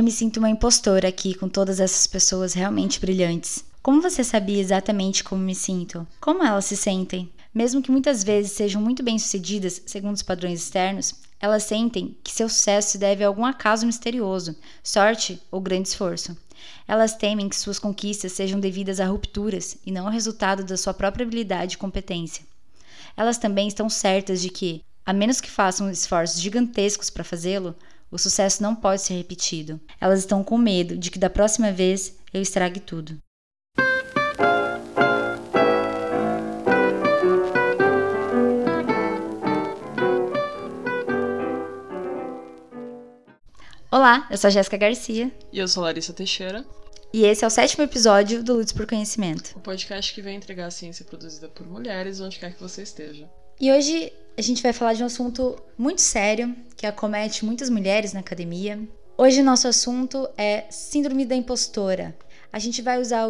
Eu me sinto uma impostora aqui com todas essas pessoas realmente brilhantes. Como você sabia exatamente como me sinto? Como elas se sentem? Mesmo que muitas vezes sejam muito bem-sucedidas segundo os padrões externos, elas sentem que seu sucesso se deve a algum acaso misterioso, sorte ou grande esforço. Elas temem que suas conquistas sejam devidas a rupturas e não ao resultado da sua própria habilidade e competência. Elas também estão certas de que, a menos que façam esforços gigantescos para fazê-lo, o sucesso não pode ser repetido. Elas estão com medo de que da próxima vez eu estrague tudo. Olá, eu sou a Jéssica Garcia. E eu sou Larissa Teixeira. E esse é o sétimo episódio do Lutes por Conhecimento. O podcast que vem entregar a ciência produzida por mulheres onde quer que você esteja. E hoje a gente vai falar de um assunto muito sério que acomete muitas mulheres na academia. Hoje nosso assunto é Síndrome da Impostora. A gente vai usar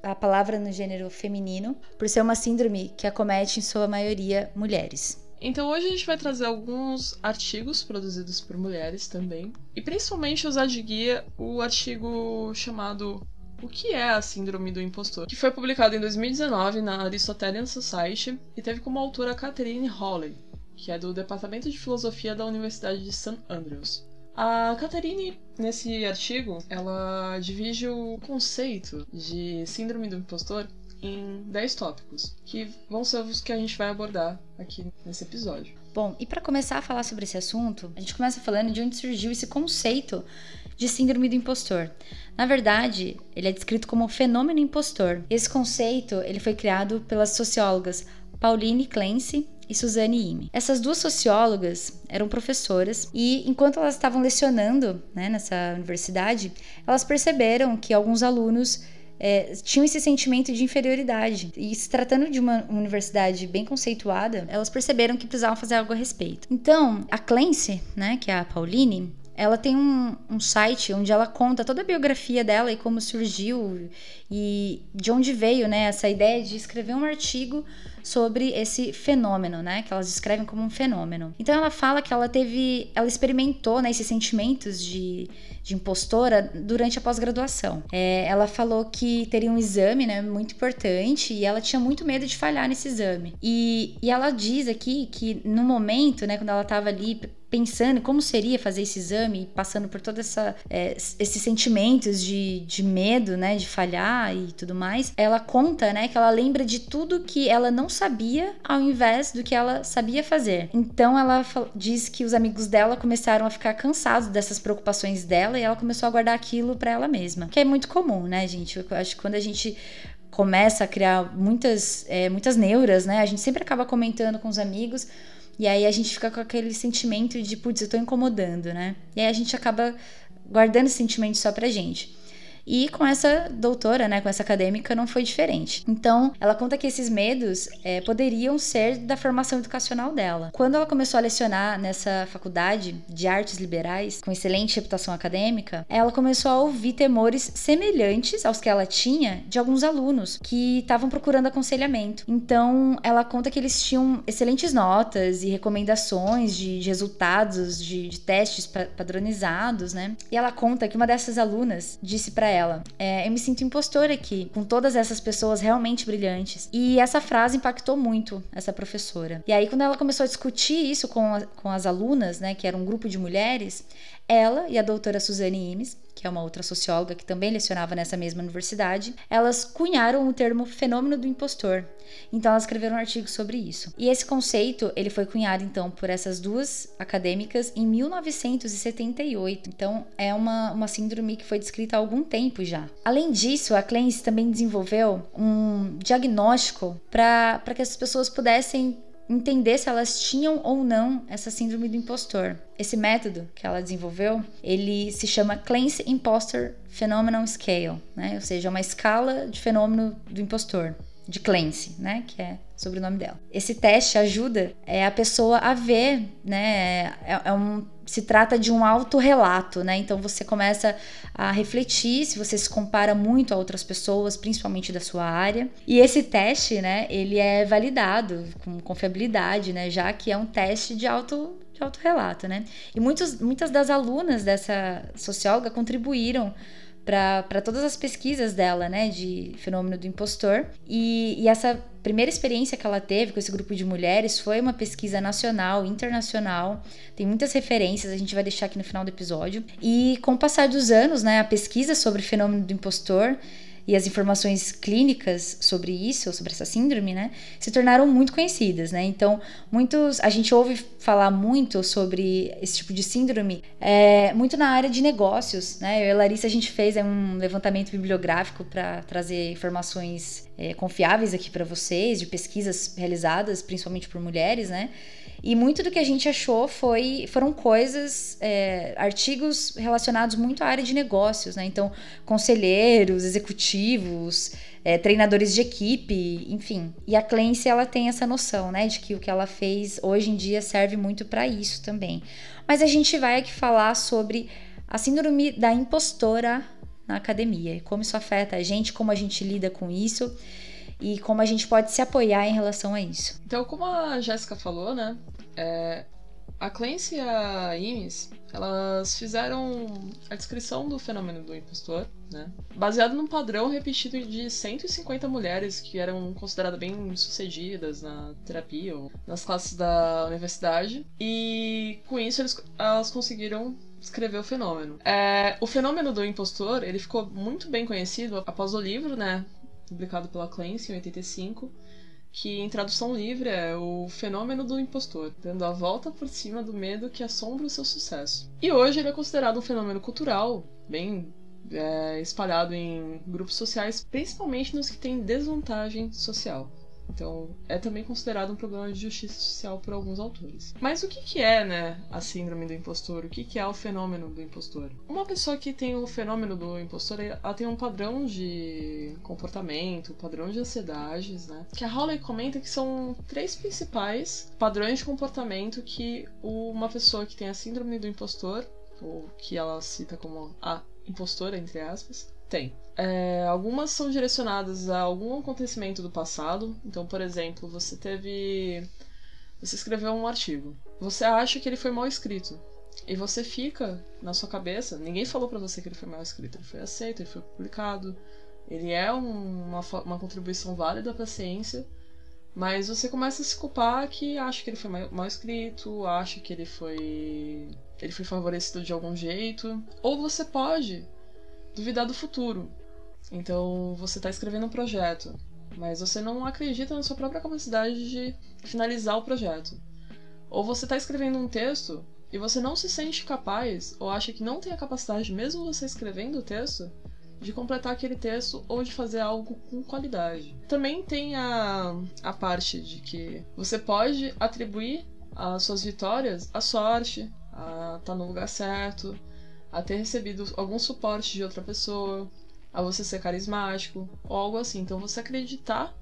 a palavra no gênero feminino por ser uma síndrome que acomete em sua maioria mulheres. Então hoje a gente vai trazer alguns artigos produzidos por mulheres também, e principalmente usar de guia o artigo chamado O que é a Síndrome do Impostor, que foi publicado em 2019 na Aristotelian Society e teve como autora Catherine Hawley, que é do Departamento de Filosofia da Universidade de St. Andrews. A Catherine, nesse artigo, ela divide o conceito de síndrome do impostor em 10 tópicos, que vão ser os que a gente vai abordar aqui nesse episódio. Bom, e para começar a falar sobre esse assunto, a gente começa falando de onde surgiu esse conceito de síndrome do impostor. Na verdade, ele é descrito como fenômeno impostor. Esse conceito ele foi criado pelas sociólogas Pauline Clancy e Suzanne Ime. Essas duas sociólogas eram professoras e, enquanto elas estavam lecionando né, nessa universidade, elas perceberam que alguns alunos é, tinham esse sentimento de inferioridade. E se tratando de uma universidade bem conceituada, elas perceberam que precisavam fazer algo a respeito. Então, a Clancy, né, que é a Pauline, ela tem um, um, site onde ela conta toda a biografia dela e como surgiu e de onde veio né, essa ideia de escrever um artigo sobre esse fenômeno, né? Que elas descrevem como um fenômeno. Então ela fala que ela teve, ela experimentou né, esses sentimentos de, de impostora durante a pós-graduação. É, ela falou que teria um exame, né, muito importante e ela tinha muito medo de falhar nesse exame. E, e ela diz aqui que no momento, né, quando ela estava ali pensando como seria fazer esse exame, passando por todos é, esses sentimentos de, de medo, né, de falhar e tudo mais, ela conta, né, que ela lembra de tudo que ela não sabia ao invés do que ela sabia fazer. Então ela diz que os amigos dela começaram a ficar cansados dessas preocupações dela e ela começou a guardar aquilo para ela mesma, que é muito comum, né, gente? Eu acho que quando a gente começa a criar muitas, é, muitas neuras, né, a gente sempre acaba comentando com os amigos e aí a gente fica com aquele sentimento de, putz, eu tô incomodando, né? E aí a gente acaba guardando esse sentimento só pra gente. E com essa doutora, né, com essa acadêmica, não foi diferente. Então, ela conta que esses medos é, poderiam ser da formação educacional dela. Quando ela começou a lecionar nessa faculdade de artes liberais, com excelente reputação acadêmica, ela começou a ouvir temores semelhantes aos que ela tinha de alguns alunos que estavam procurando aconselhamento. Então, ela conta que eles tinham excelentes notas e recomendações de, de resultados de, de testes padronizados, né? E ela conta que uma dessas alunas disse para ela: é, Eu me sinto impostora aqui, com todas essas pessoas realmente brilhantes. E essa frase impactou muito essa professora. E aí, quando ela começou a discutir isso com, a, com as alunas, né, que era um grupo de mulheres, ela e a doutora Suzane Imes que é uma outra socióloga que também lecionava nessa mesma universidade, elas cunharam o termo fenômeno do impostor. Então elas escreveram um artigo sobre isso. E esse conceito, ele foi cunhado então por essas duas acadêmicas em 1978. Então é uma, uma síndrome que foi descrita há algum tempo já. Além disso, a Clance também desenvolveu um diagnóstico para que as pessoas pudessem entender se elas tinham ou não essa síndrome do impostor. Esse método que ela desenvolveu, ele se chama Clancy Imposter Phenomenon Scale, né? Ou seja, uma escala de fenômeno do impostor, de Clancy, né? Que é o nome dela. Esse teste ajuda é, a pessoa a ver, né? É, é um, se trata de um autorrelato, né? Então você começa a refletir se você se compara muito a outras pessoas, principalmente da sua área. E esse teste, né? Ele é validado com confiabilidade, né? Já que é um teste de auto de autorrelato, né? E muitos, muitas das alunas dessa socióloga contribuíram para todas as pesquisas dela, né, de fenômeno do impostor. E, e, essa primeira experiência que ela teve com esse grupo de mulheres foi uma pesquisa nacional, internacional. Tem muitas referências, a gente vai deixar aqui no final do episódio. E com o passar dos anos, né, a pesquisa sobre o fenômeno do impostor e as informações clínicas sobre isso, sobre essa síndrome, né, se tornaram muito conhecidas, né? Então, muitos, a gente ouve falar muito sobre esse tipo de síndrome, é, muito na área de negócios, né? Eu e a Larissa a gente fez é, um levantamento bibliográfico para trazer informações é, confiáveis aqui para vocês, de pesquisas realizadas principalmente por mulheres, né? E muito do que a gente achou foi, foram coisas, é, artigos relacionados muito à área de negócios, né? Então, conselheiros, executivos, é, treinadores de equipe, enfim. E a Clancy, ela tem essa noção, né? De que o que ela fez hoje em dia serve muito para isso também. Mas a gente vai aqui falar sobre a síndrome da impostora na academia, como isso afeta a gente, como a gente lida com isso e como a gente pode se apoiar em relação a isso. Então, como a Jéssica falou, né? É, a Clancy e a Imes, elas fizeram a descrição do fenômeno do impostor, né? Baseado num padrão repetido de 150 mulheres que eram consideradas bem sucedidas na terapia ou nas classes da universidade. E com isso eles, elas conseguiram escrever o fenômeno. É, o fenômeno do impostor, ele ficou muito bem conhecido após o livro, né? Publicado pela Clancy em 85 que em tradução livre é o fenômeno do impostor, dando a volta por cima do medo que assombra o seu sucesso. E hoje ele é considerado um fenômeno cultural, bem é, espalhado em grupos sociais, principalmente nos que têm desvantagem social. Então, é também considerado um problema de justiça social por alguns autores. Mas o que, que é, né, a síndrome do impostor? O que, que é o fenômeno do impostor? Uma pessoa que tem o fenômeno do impostor, ela tem um padrão de comportamento, padrão de ansiedades, né? Que a Hawley comenta que são três principais padrões de comportamento que uma pessoa que tem a síndrome do impostor, ou que ela cita como a impostora, entre aspas, tem. É, algumas são direcionadas a algum acontecimento do passado. Então, por exemplo, você teve. Você escreveu um artigo. Você acha que ele foi mal escrito. E você fica na sua cabeça. Ninguém falou para você que ele foi mal escrito. Ele foi aceito, ele foi publicado. Ele é um, uma, uma contribuição válida para a ciência. Mas você começa a se culpar que acha que ele foi mal escrito, acha que ele foi. ele foi favorecido de algum jeito. Ou você pode duvidar do futuro. Então você está escrevendo um projeto, mas você não acredita na sua própria capacidade de finalizar o projeto. Ou você está escrevendo um texto e você não se sente capaz ou acha que não tem a capacidade, mesmo você escrevendo o texto, de completar aquele texto ou de fazer algo com qualidade. Também tem a, a parte de que você pode atribuir as suas vitórias à sorte, a estar tá no lugar certo, a ter recebido algum suporte de outra pessoa, a você ser carismático ou algo assim. Então você acreditar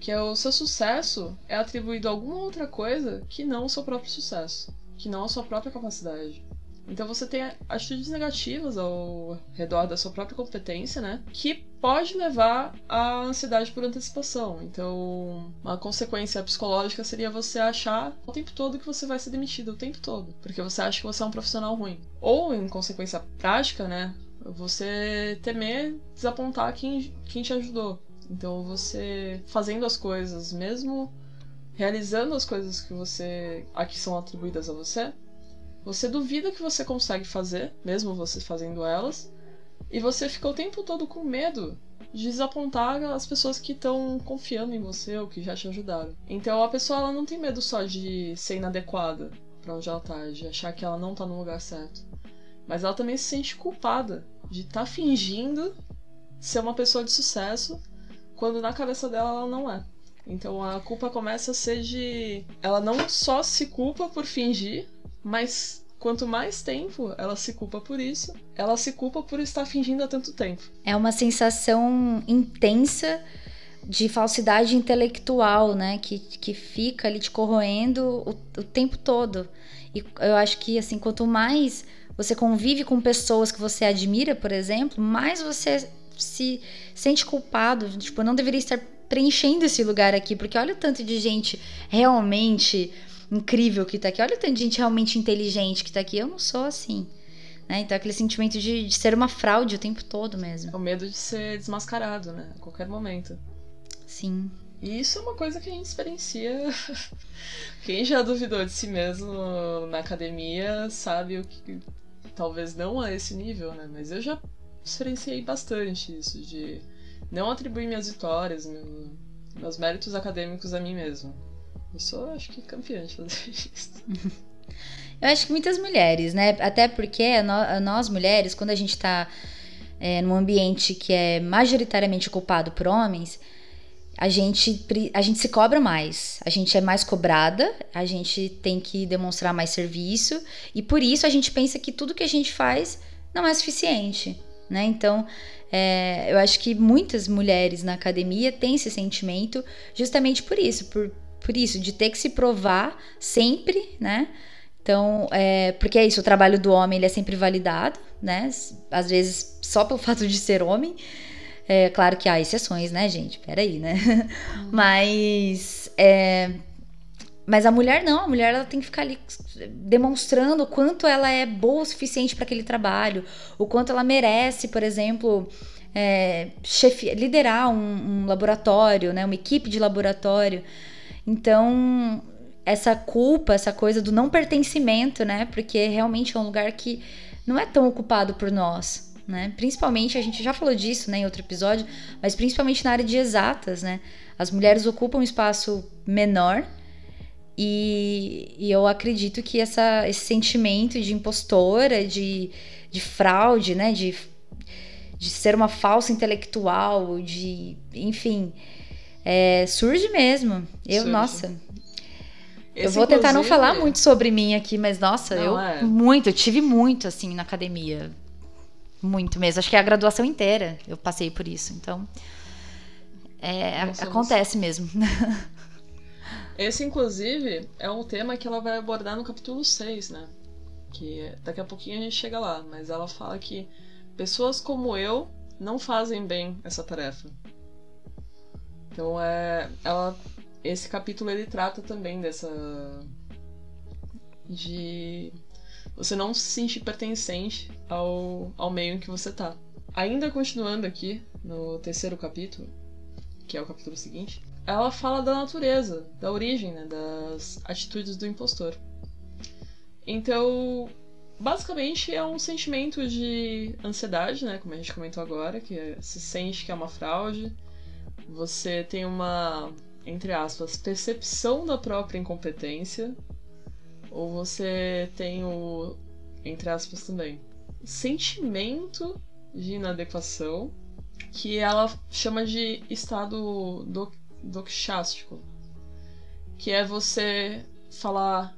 que o seu sucesso é atribuído a alguma outra coisa que não o seu próprio sucesso, que não a sua própria capacidade. Então você tem atitudes negativas ao redor da sua própria competência, né? Que pode levar à ansiedade por antecipação. Então, uma consequência psicológica seria você achar o tempo todo que você vai ser demitido, o tempo todo, porque você acha que você é um profissional ruim. Ou, em consequência prática, né? Você temer desapontar quem, quem te ajudou. Então, você fazendo as coisas, mesmo realizando as coisas que você aqui são atribuídas a você, você duvida que você consegue fazer, mesmo você fazendo elas, e você fica o tempo todo com medo de desapontar as pessoas que estão confiando em você ou que já te ajudaram. Então a pessoa ela não tem medo só de ser inadequada para onde ela tá, de achar que ela não tá no lugar certo. Mas ela também se sente culpada de estar tá fingindo ser uma pessoa de sucesso quando na cabeça dela ela não é. Então a culpa começa a ser de. Ela não só se culpa por fingir, mas quanto mais tempo ela se culpa por isso, ela se culpa por estar fingindo há tanto tempo. É uma sensação intensa de falsidade intelectual, né? Que, que fica ali te corroendo o, o tempo todo. E eu acho que, assim, quanto mais você convive com pessoas que você admira, por exemplo, mais você se sente culpado. Tipo, eu não deveria estar preenchendo esse lugar aqui, porque olha o tanto de gente realmente incrível que tá aqui, olha o tanto de gente realmente inteligente que tá aqui. Eu não sou assim. Né? Então, aquele sentimento de, de ser uma fraude o tempo todo mesmo. É o medo de ser desmascarado, né? A qualquer momento. Sim. E isso é uma coisa que a gente experiencia. Quem já duvidou de si mesmo na academia sabe o que. Talvez não a esse nível, né? Mas eu já experienciei bastante isso, de não atribuir minhas vitórias, meu, meus méritos acadêmicos a mim mesmo. Eu sou, acho que, campeã de fazer isso. Eu acho que muitas mulheres, né? Até porque nós mulheres, quando a gente tá é, num ambiente que é majoritariamente ocupado por homens, a gente, a gente se cobra mais, a gente é mais cobrada, a gente tem que demonstrar mais serviço e por isso a gente pensa que tudo que a gente faz não é suficiente, né? Então, é, eu acho que muitas mulheres na academia têm esse sentimento justamente por isso, por, por isso, de ter que se provar sempre, né? Então, é, porque é isso, o trabalho do homem ele é sempre validado, né? Às vezes só pelo fato de ser homem. É claro que há exceções, né, gente? Peraí, né? Uhum. Mas. É, mas a mulher não, a mulher ela tem que ficar ali demonstrando o quanto ela é boa o suficiente para aquele trabalho, o quanto ela merece, por exemplo, é, chefe, liderar um, um laboratório, né, uma equipe de laboratório. Então, essa culpa, essa coisa do não pertencimento, né? Porque realmente é um lugar que não é tão ocupado por nós, né? Principalmente, a gente já falou disso né, em outro episódio, mas principalmente na área de exatas, né? As mulheres ocupam um espaço menor e, e eu acredito que essa, esse sentimento de impostora, de, de fraude, né? De, de ser uma falsa intelectual, de. Enfim. É, surge mesmo. Eu, surge. nossa, esse, eu vou tentar não falar muito sobre mim aqui, mas nossa, não, eu é. muito, eu tive muito assim na academia. Muito mesmo. Acho que é a graduação inteira eu passei por isso. Então, é, acontece mesmo. Esse, inclusive, é um tema que ela vai abordar no capítulo 6, né? Que daqui a pouquinho a gente chega lá. Mas ela fala que pessoas como eu não fazem bem essa tarefa. Então, é, ela esse capítulo ele trata também dessa de você não se sentir pertencente ao, ao meio em que você tá. Ainda continuando aqui no terceiro capítulo, que é o capítulo seguinte, ela fala da natureza, da origem, né, das atitudes do impostor. Então, basicamente é um sentimento de ansiedade, né, como a gente comentou agora, que é, se sente que é uma fraude. Você tem uma entre aspas, percepção da própria incompetência, ou você tem o, entre aspas também, sentimento de inadequação, que ela chama de estado do, doxástico, que é você falar,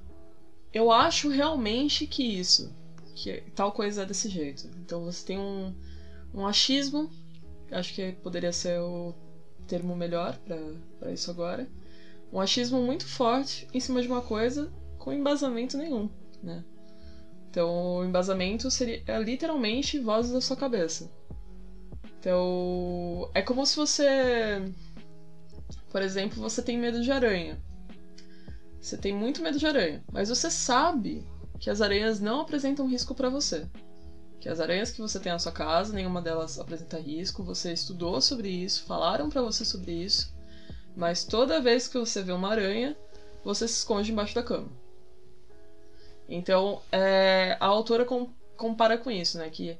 eu acho realmente que isso, que tal coisa é desse jeito. Então você tem um, um achismo, acho que poderia ser o termo melhor para isso agora. Um achismo muito forte em cima de uma coisa com embasamento nenhum, né? Então, o embasamento seria é, literalmente vozes da sua cabeça. Então, é como se você, por exemplo, você tem medo de aranha. Você tem muito medo de aranha, mas você sabe que as aranhas não apresentam risco para você que as aranhas que você tem na sua casa, nenhuma delas apresenta risco, você estudou sobre isso, falaram para você sobre isso, mas toda vez que você vê uma aranha, você se esconde embaixo da cama. Então, é, a autora com, compara com isso, né? Que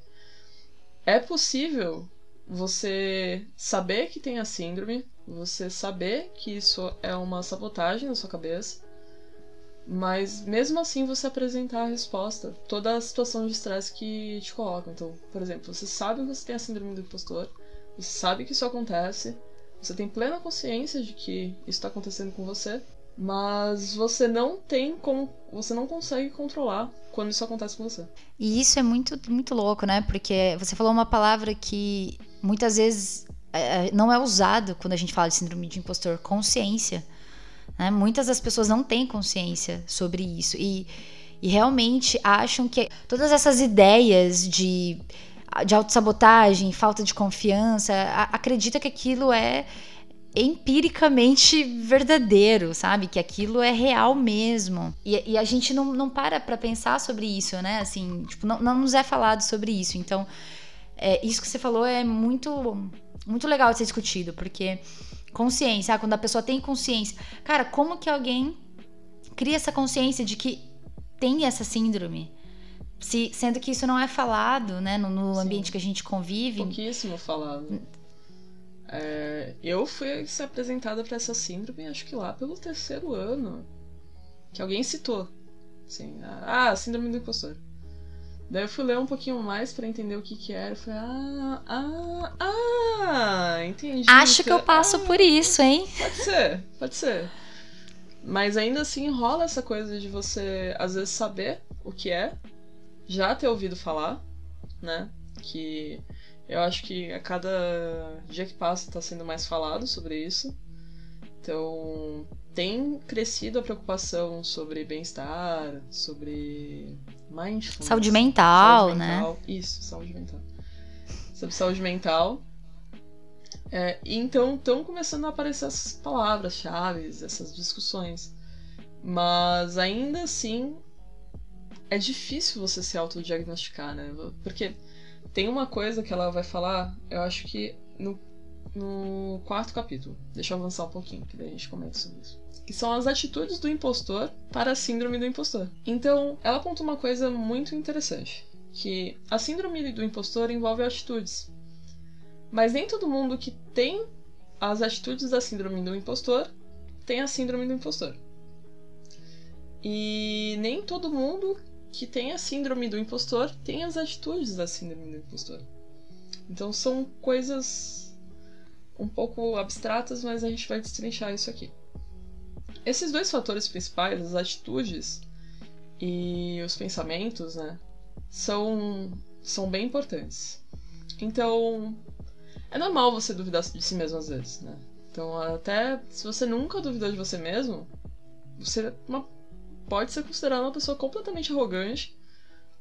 é possível você saber que tem a síndrome, você saber que isso é uma sabotagem na sua cabeça, mas mesmo assim você apresentar a resposta, toda a situação de estresse que te coloca. Então, por exemplo, você sabe que você tem a síndrome do impostor, você sabe que isso acontece, você tem plena consciência de que isso está acontecendo com você, mas você não tem como, você não consegue controlar quando isso acontece com você. E isso é muito muito louco, né? Porque você falou uma palavra que muitas vezes é, não é usado quando a gente fala de síndrome de impostor, consciência. Né? Muitas das pessoas não têm consciência sobre isso e, e realmente acham que todas essas ideias de, de autossabotagem, falta de confiança, a, acredita que aquilo é empiricamente verdadeiro, sabe? Que aquilo é real mesmo. E, e a gente não, não para pra pensar sobre isso, né? Assim, tipo, não, não nos é falado sobre isso. Então, é, isso que você falou é muito, muito legal de ser discutido, porque consciência, ah, quando a pessoa tem consciência. Cara, como que alguém cria essa consciência de que tem essa síndrome? Se, sendo que isso não é falado, né, no, no ambiente que a gente convive. Pouquíssimo falado. É, eu fui ser apresentada para essa síndrome, acho que lá pelo terceiro ano, que alguém citou. Assim, ah, síndrome do impostor. Daí eu fui ler um pouquinho mais para entender o que que era. Eu falei, ah, ah, ah, entendi. Acho que eu passo ah, por isso, hein? Pode ser, pode ser. Mas ainda assim rola essa coisa de você, às vezes, saber o que é, já ter ouvido falar, né? Que eu acho que a cada dia que passa está sendo mais falado sobre isso. Então, tem crescido a preocupação sobre bem-estar, sobre mindfulness. Saúde mental, saúde mental. né? Isso, saúde mental. Sobre saúde mental. É, então estão começando a aparecer essas palavras-chave, essas discussões. Mas ainda assim é difícil você se autodiagnosticar, né? Porque tem uma coisa que ela vai falar, eu acho que no, no quarto capítulo. Deixa eu avançar um pouquinho, que daí a gente comenta sobre isso. Que são as atitudes do impostor para a síndrome do impostor. Então, ela aponta uma coisa muito interessante. Que a síndrome do impostor envolve atitudes. Mas nem todo mundo que tem as atitudes da síndrome do impostor tem a síndrome do impostor. E nem todo mundo que tem a síndrome do impostor tem as atitudes da síndrome do impostor. Então são coisas um pouco abstratas, mas a gente vai destrinchar isso aqui. Esses dois fatores principais, as atitudes e os pensamentos, né, são, são bem importantes. Então, é normal você duvidar de si mesmo às vezes, né? Então, até se você nunca duvidou de você mesmo, você uma, pode ser considerado uma pessoa completamente arrogante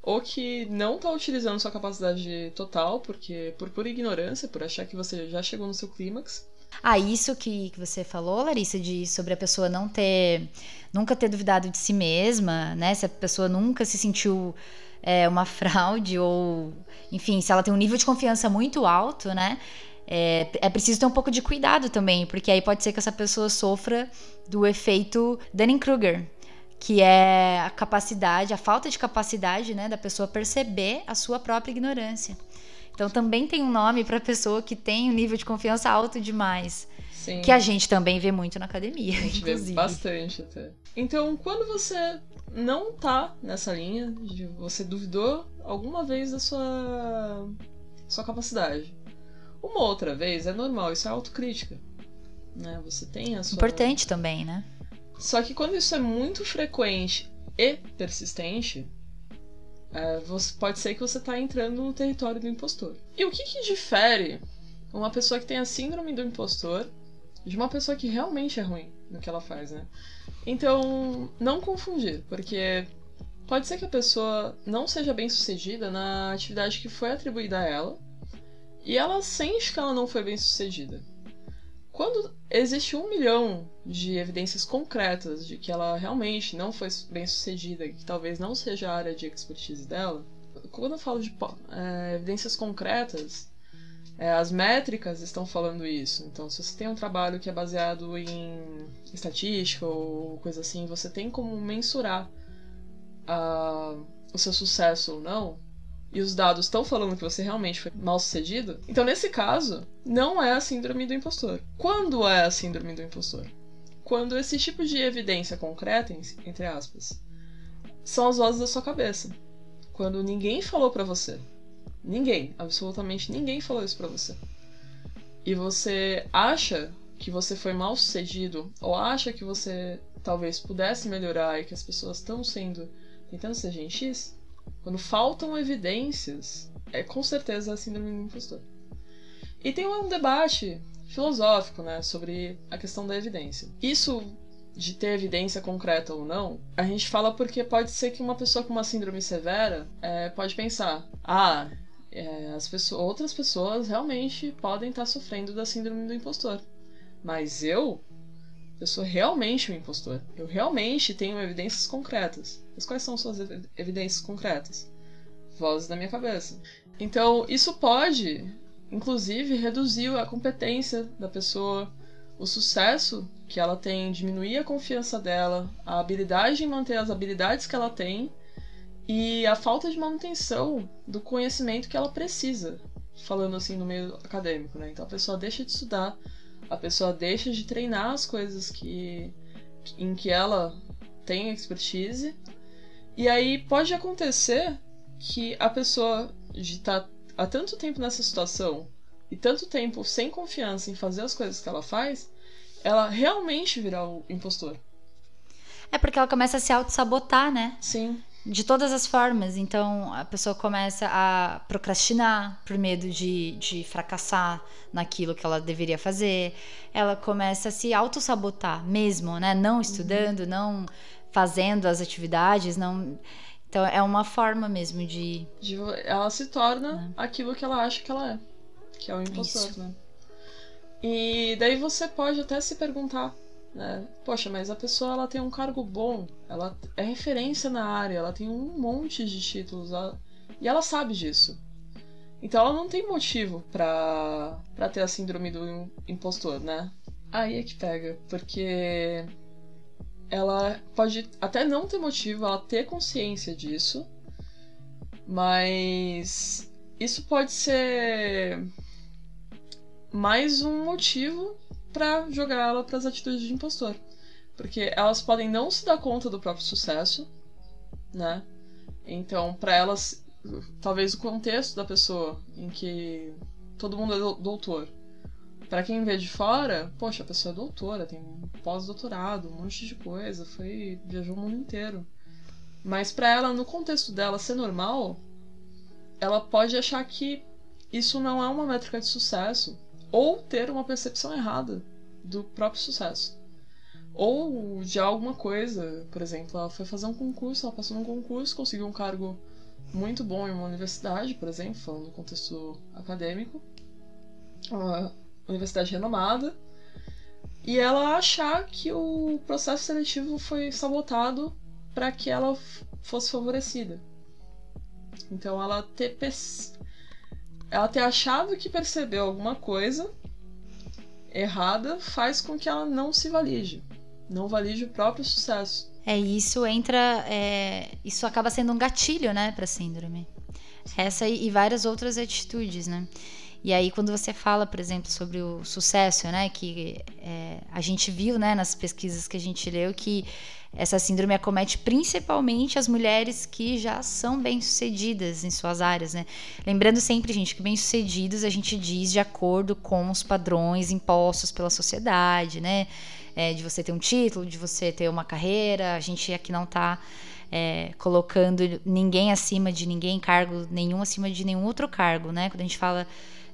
ou que não está utilizando sua capacidade total, porque por pura ignorância, por achar que você já chegou no seu clímax. Ah, isso que, que você falou, Larissa, de sobre a pessoa não ter nunca ter duvidado de si mesma, né? Se a pessoa nunca se sentiu é, uma fraude ou, enfim, se ela tem um nível de confiança muito alto, né? É, é preciso ter um pouco de cuidado também, porque aí pode ser que essa pessoa sofra do efeito Dunning-Kruger, que é a capacidade, a falta de capacidade, né, da pessoa perceber a sua própria ignorância. Então também tem um nome para pessoa que tem um nível de confiança alto demais. Sim. Que a gente também vê muito na academia. A gente inclusive. vê bastante até. Então, quando você não tá nessa linha, de você duvidou alguma vez da sua, sua capacidade. Uma outra vez é normal, isso é autocrítica. Né? Você tem a sua. Importante também, né? Só que quando isso é muito frequente e persistente, é, você, pode ser que você está entrando no território do impostor. E o que, que difere uma pessoa que tem a síndrome do impostor de uma pessoa que realmente é ruim no que ela faz, né? Então, não confundir, porque pode ser que a pessoa não seja bem sucedida na atividade que foi atribuída a ela e ela sente que ela não foi bem sucedida. Quando existe um milhão de evidências concretas de que ela realmente não foi bem sucedida, que talvez não seja a área de expertise dela, quando eu falo de é, evidências concretas, é, as métricas estão falando isso. Então, se você tem um trabalho que é baseado em estatística ou coisa assim, você tem como mensurar uh, o seu sucesso ou não, e os dados estão falando que você realmente foi mal sucedido, então nesse caso, não é a síndrome do impostor. Quando é a síndrome do impostor? Quando esse tipo de evidência concreta, entre aspas, são as vozes da sua cabeça. Quando ninguém falou para você, Ninguém, absolutamente ninguém falou isso pra você. E você acha que você foi mal sucedido, ou acha que você talvez pudesse melhorar e que as pessoas estão sendo. tentando ser gentis, quando faltam evidências, é com certeza a síndrome do impostor. E tem um debate filosófico, né, sobre a questão da evidência. Isso de ter evidência concreta ou não, a gente fala porque pode ser que uma pessoa com uma síndrome severa é, pode pensar: ah, é, as pessoas, outras pessoas realmente podem estar sofrendo da síndrome do impostor. Mas eu, eu sou realmente um impostor. Eu realmente tenho evidências concretas. Mas quais são suas evidências concretas? Vozes da minha cabeça. Então, isso pode, inclusive, reduzir a competência da pessoa, o sucesso que ela tem, diminuir a confiança dela, a habilidade em manter as habilidades que ela tem e a falta de manutenção do conhecimento que ela precisa, falando assim no meio acadêmico, né? Então a pessoa deixa de estudar, a pessoa deixa de treinar as coisas que em que ela tem expertise. E aí pode acontecer que a pessoa de estar tá há tanto tempo nessa situação e tanto tempo sem confiança em fazer as coisas que ela faz, ela realmente virar o impostor. É porque ela começa a se auto-sabotar, né? Sim de todas as formas. Então a pessoa começa a procrastinar por medo de, de fracassar naquilo que ela deveria fazer. Ela começa a se auto-sabotar mesmo, né? Não estudando, uhum. não fazendo as atividades, não. Então é uma forma mesmo de. de ela se torna é. aquilo que ela acha que ela é. Que é o impostor, Isso. né? E daí você pode até se perguntar né? Poxa, mas a pessoa ela tem um cargo bom, ela é referência na área, ela tem um monte de títulos ela... e ela sabe disso. Então ela não tem motivo pra ter a síndrome do impostor, né? Aí é que pega, porque ela pode até não ter motivo, ela ter consciência disso, mas isso pode ser mais um motivo para jogar ela para as atitudes de impostor. Porque elas podem não se dar conta do próprio sucesso, né? Então, para elas, talvez o contexto da pessoa em que todo mundo é doutor. Para quem vê de fora, poxa, a pessoa é doutora, tem pós-doutorado, um monte de coisa, foi viajou o mundo inteiro. Mas para ela, no contexto dela ser normal, ela pode achar que isso não é uma métrica de sucesso ou ter uma percepção errada do próprio sucesso. Ou de alguma coisa, por exemplo, ela foi fazer um concurso, ela passou num concurso, conseguiu um cargo muito bom em uma universidade, por exemplo, falando no contexto acadêmico, universidade renomada, e ela achar que o processo seletivo foi sabotado para que ela fosse favorecida. Então ela ter ela ter achado que percebeu alguma coisa errada faz com que ela não se valide, não valide o próprio sucesso. É, isso entra. É, isso acaba sendo um gatilho, né, para síndrome. Essa e, e várias outras atitudes, né? E aí, quando você fala, por exemplo, sobre o sucesso, né, que é, a gente viu, né, nas pesquisas que a gente leu, que essa síndrome acomete principalmente as mulheres que já são bem-sucedidas em suas áreas, né? Lembrando sempre, gente, que bem-sucedidos a gente diz de acordo com os padrões impostos pela sociedade, né? É, de você ter um título, de você ter uma carreira. A gente aqui não está é, colocando ninguém acima de ninguém, cargo nenhum acima de nenhum outro cargo, né? Quando a gente fala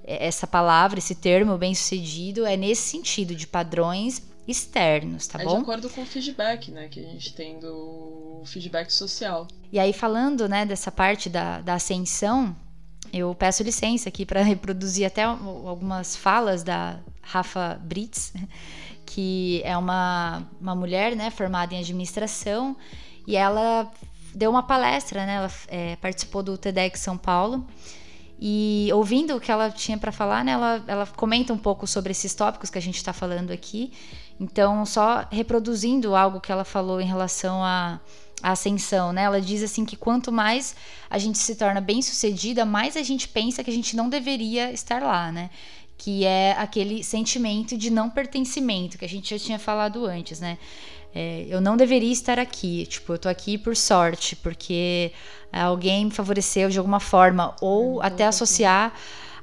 essa palavra, esse termo bem-sucedido, é nesse sentido de padrões externos, tá é bom? de acordo com o feedback, né, que a gente tem do feedback social. E aí falando, né, dessa parte da, da ascensão, eu peço licença aqui para reproduzir até algumas falas da Rafa Brits, que é uma, uma mulher, né, formada em administração, e ela deu uma palestra, né, ela é, participou do TEDx São Paulo, e ouvindo o que ela tinha para falar, né, ela, ela comenta um pouco sobre esses tópicos que a gente está falando aqui. Então, só reproduzindo algo que ela falou em relação à, ascensão, né? Ela diz assim que quanto mais a gente se torna bem sucedida, mais a gente pensa que a gente não deveria estar lá, né? Que é aquele sentimento de não pertencimento que a gente já tinha falado antes, né? É, eu não deveria estar aqui, tipo, eu tô aqui por sorte, porque alguém me favoreceu de alguma forma, ou é, até associar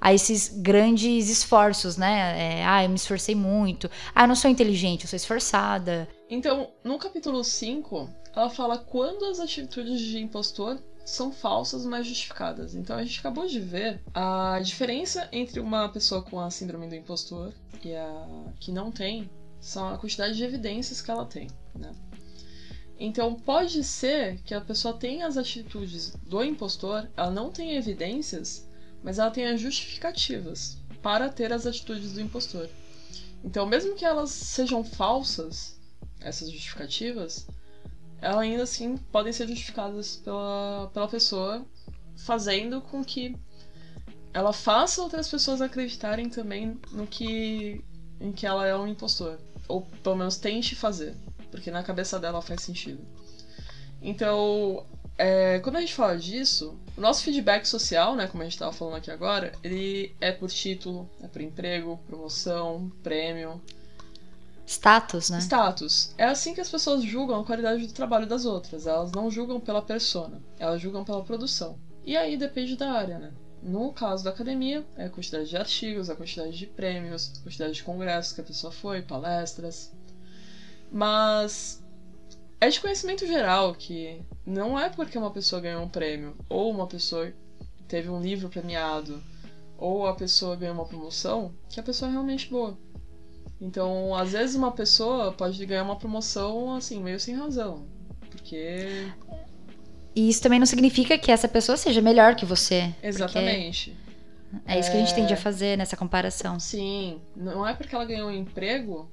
a esses grandes esforços, né? É, ah, eu me esforcei muito. Ah, eu não sou inteligente, eu sou esforçada. Então, no capítulo 5, ela fala quando as atitudes de impostor são falsas, mas justificadas. Então a gente acabou de ver a diferença entre uma pessoa com a síndrome do impostor e a que não tem são a quantidade de evidências que ela tem, né? Então pode ser que a pessoa tenha as atitudes do impostor, ela não tenha evidências, mas ela tem as justificativas para ter as atitudes do impostor. Então, mesmo que elas sejam falsas, essas justificativas, elas ainda assim podem ser justificadas pela, pela pessoa, fazendo com que ela faça outras pessoas acreditarem também no que em que ela é um impostor, ou pelo menos tente fazer, porque na cabeça dela faz sentido. Então, é, quando a gente fala disso, o nosso feedback social, né, como a gente estava falando aqui agora, ele é por título, é por emprego, promoção, prêmio. Status, né? Status. É assim que as pessoas julgam a qualidade do trabalho das outras. Elas não julgam pela persona, elas julgam pela produção. E aí depende da área, né? No caso da academia, é a quantidade de artigos, a quantidade de prêmios, a quantidade de congressos que a pessoa foi, palestras. Mas é de conhecimento geral que não é porque uma pessoa ganhou um prêmio, ou uma pessoa teve um livro premiado, ou a pessoa ganhou uma promoção, que a pessoa é realmente boa. Então, às vezes uma pessoa pode ganhar uma promoção assim, meio sem razão. Porque. E isso também não significa que essa pessoa seja melhor que você. Exatamente. É isso que a gente tende a fazer nessa comparação. Sim. Não é porque ela ganhou um emprego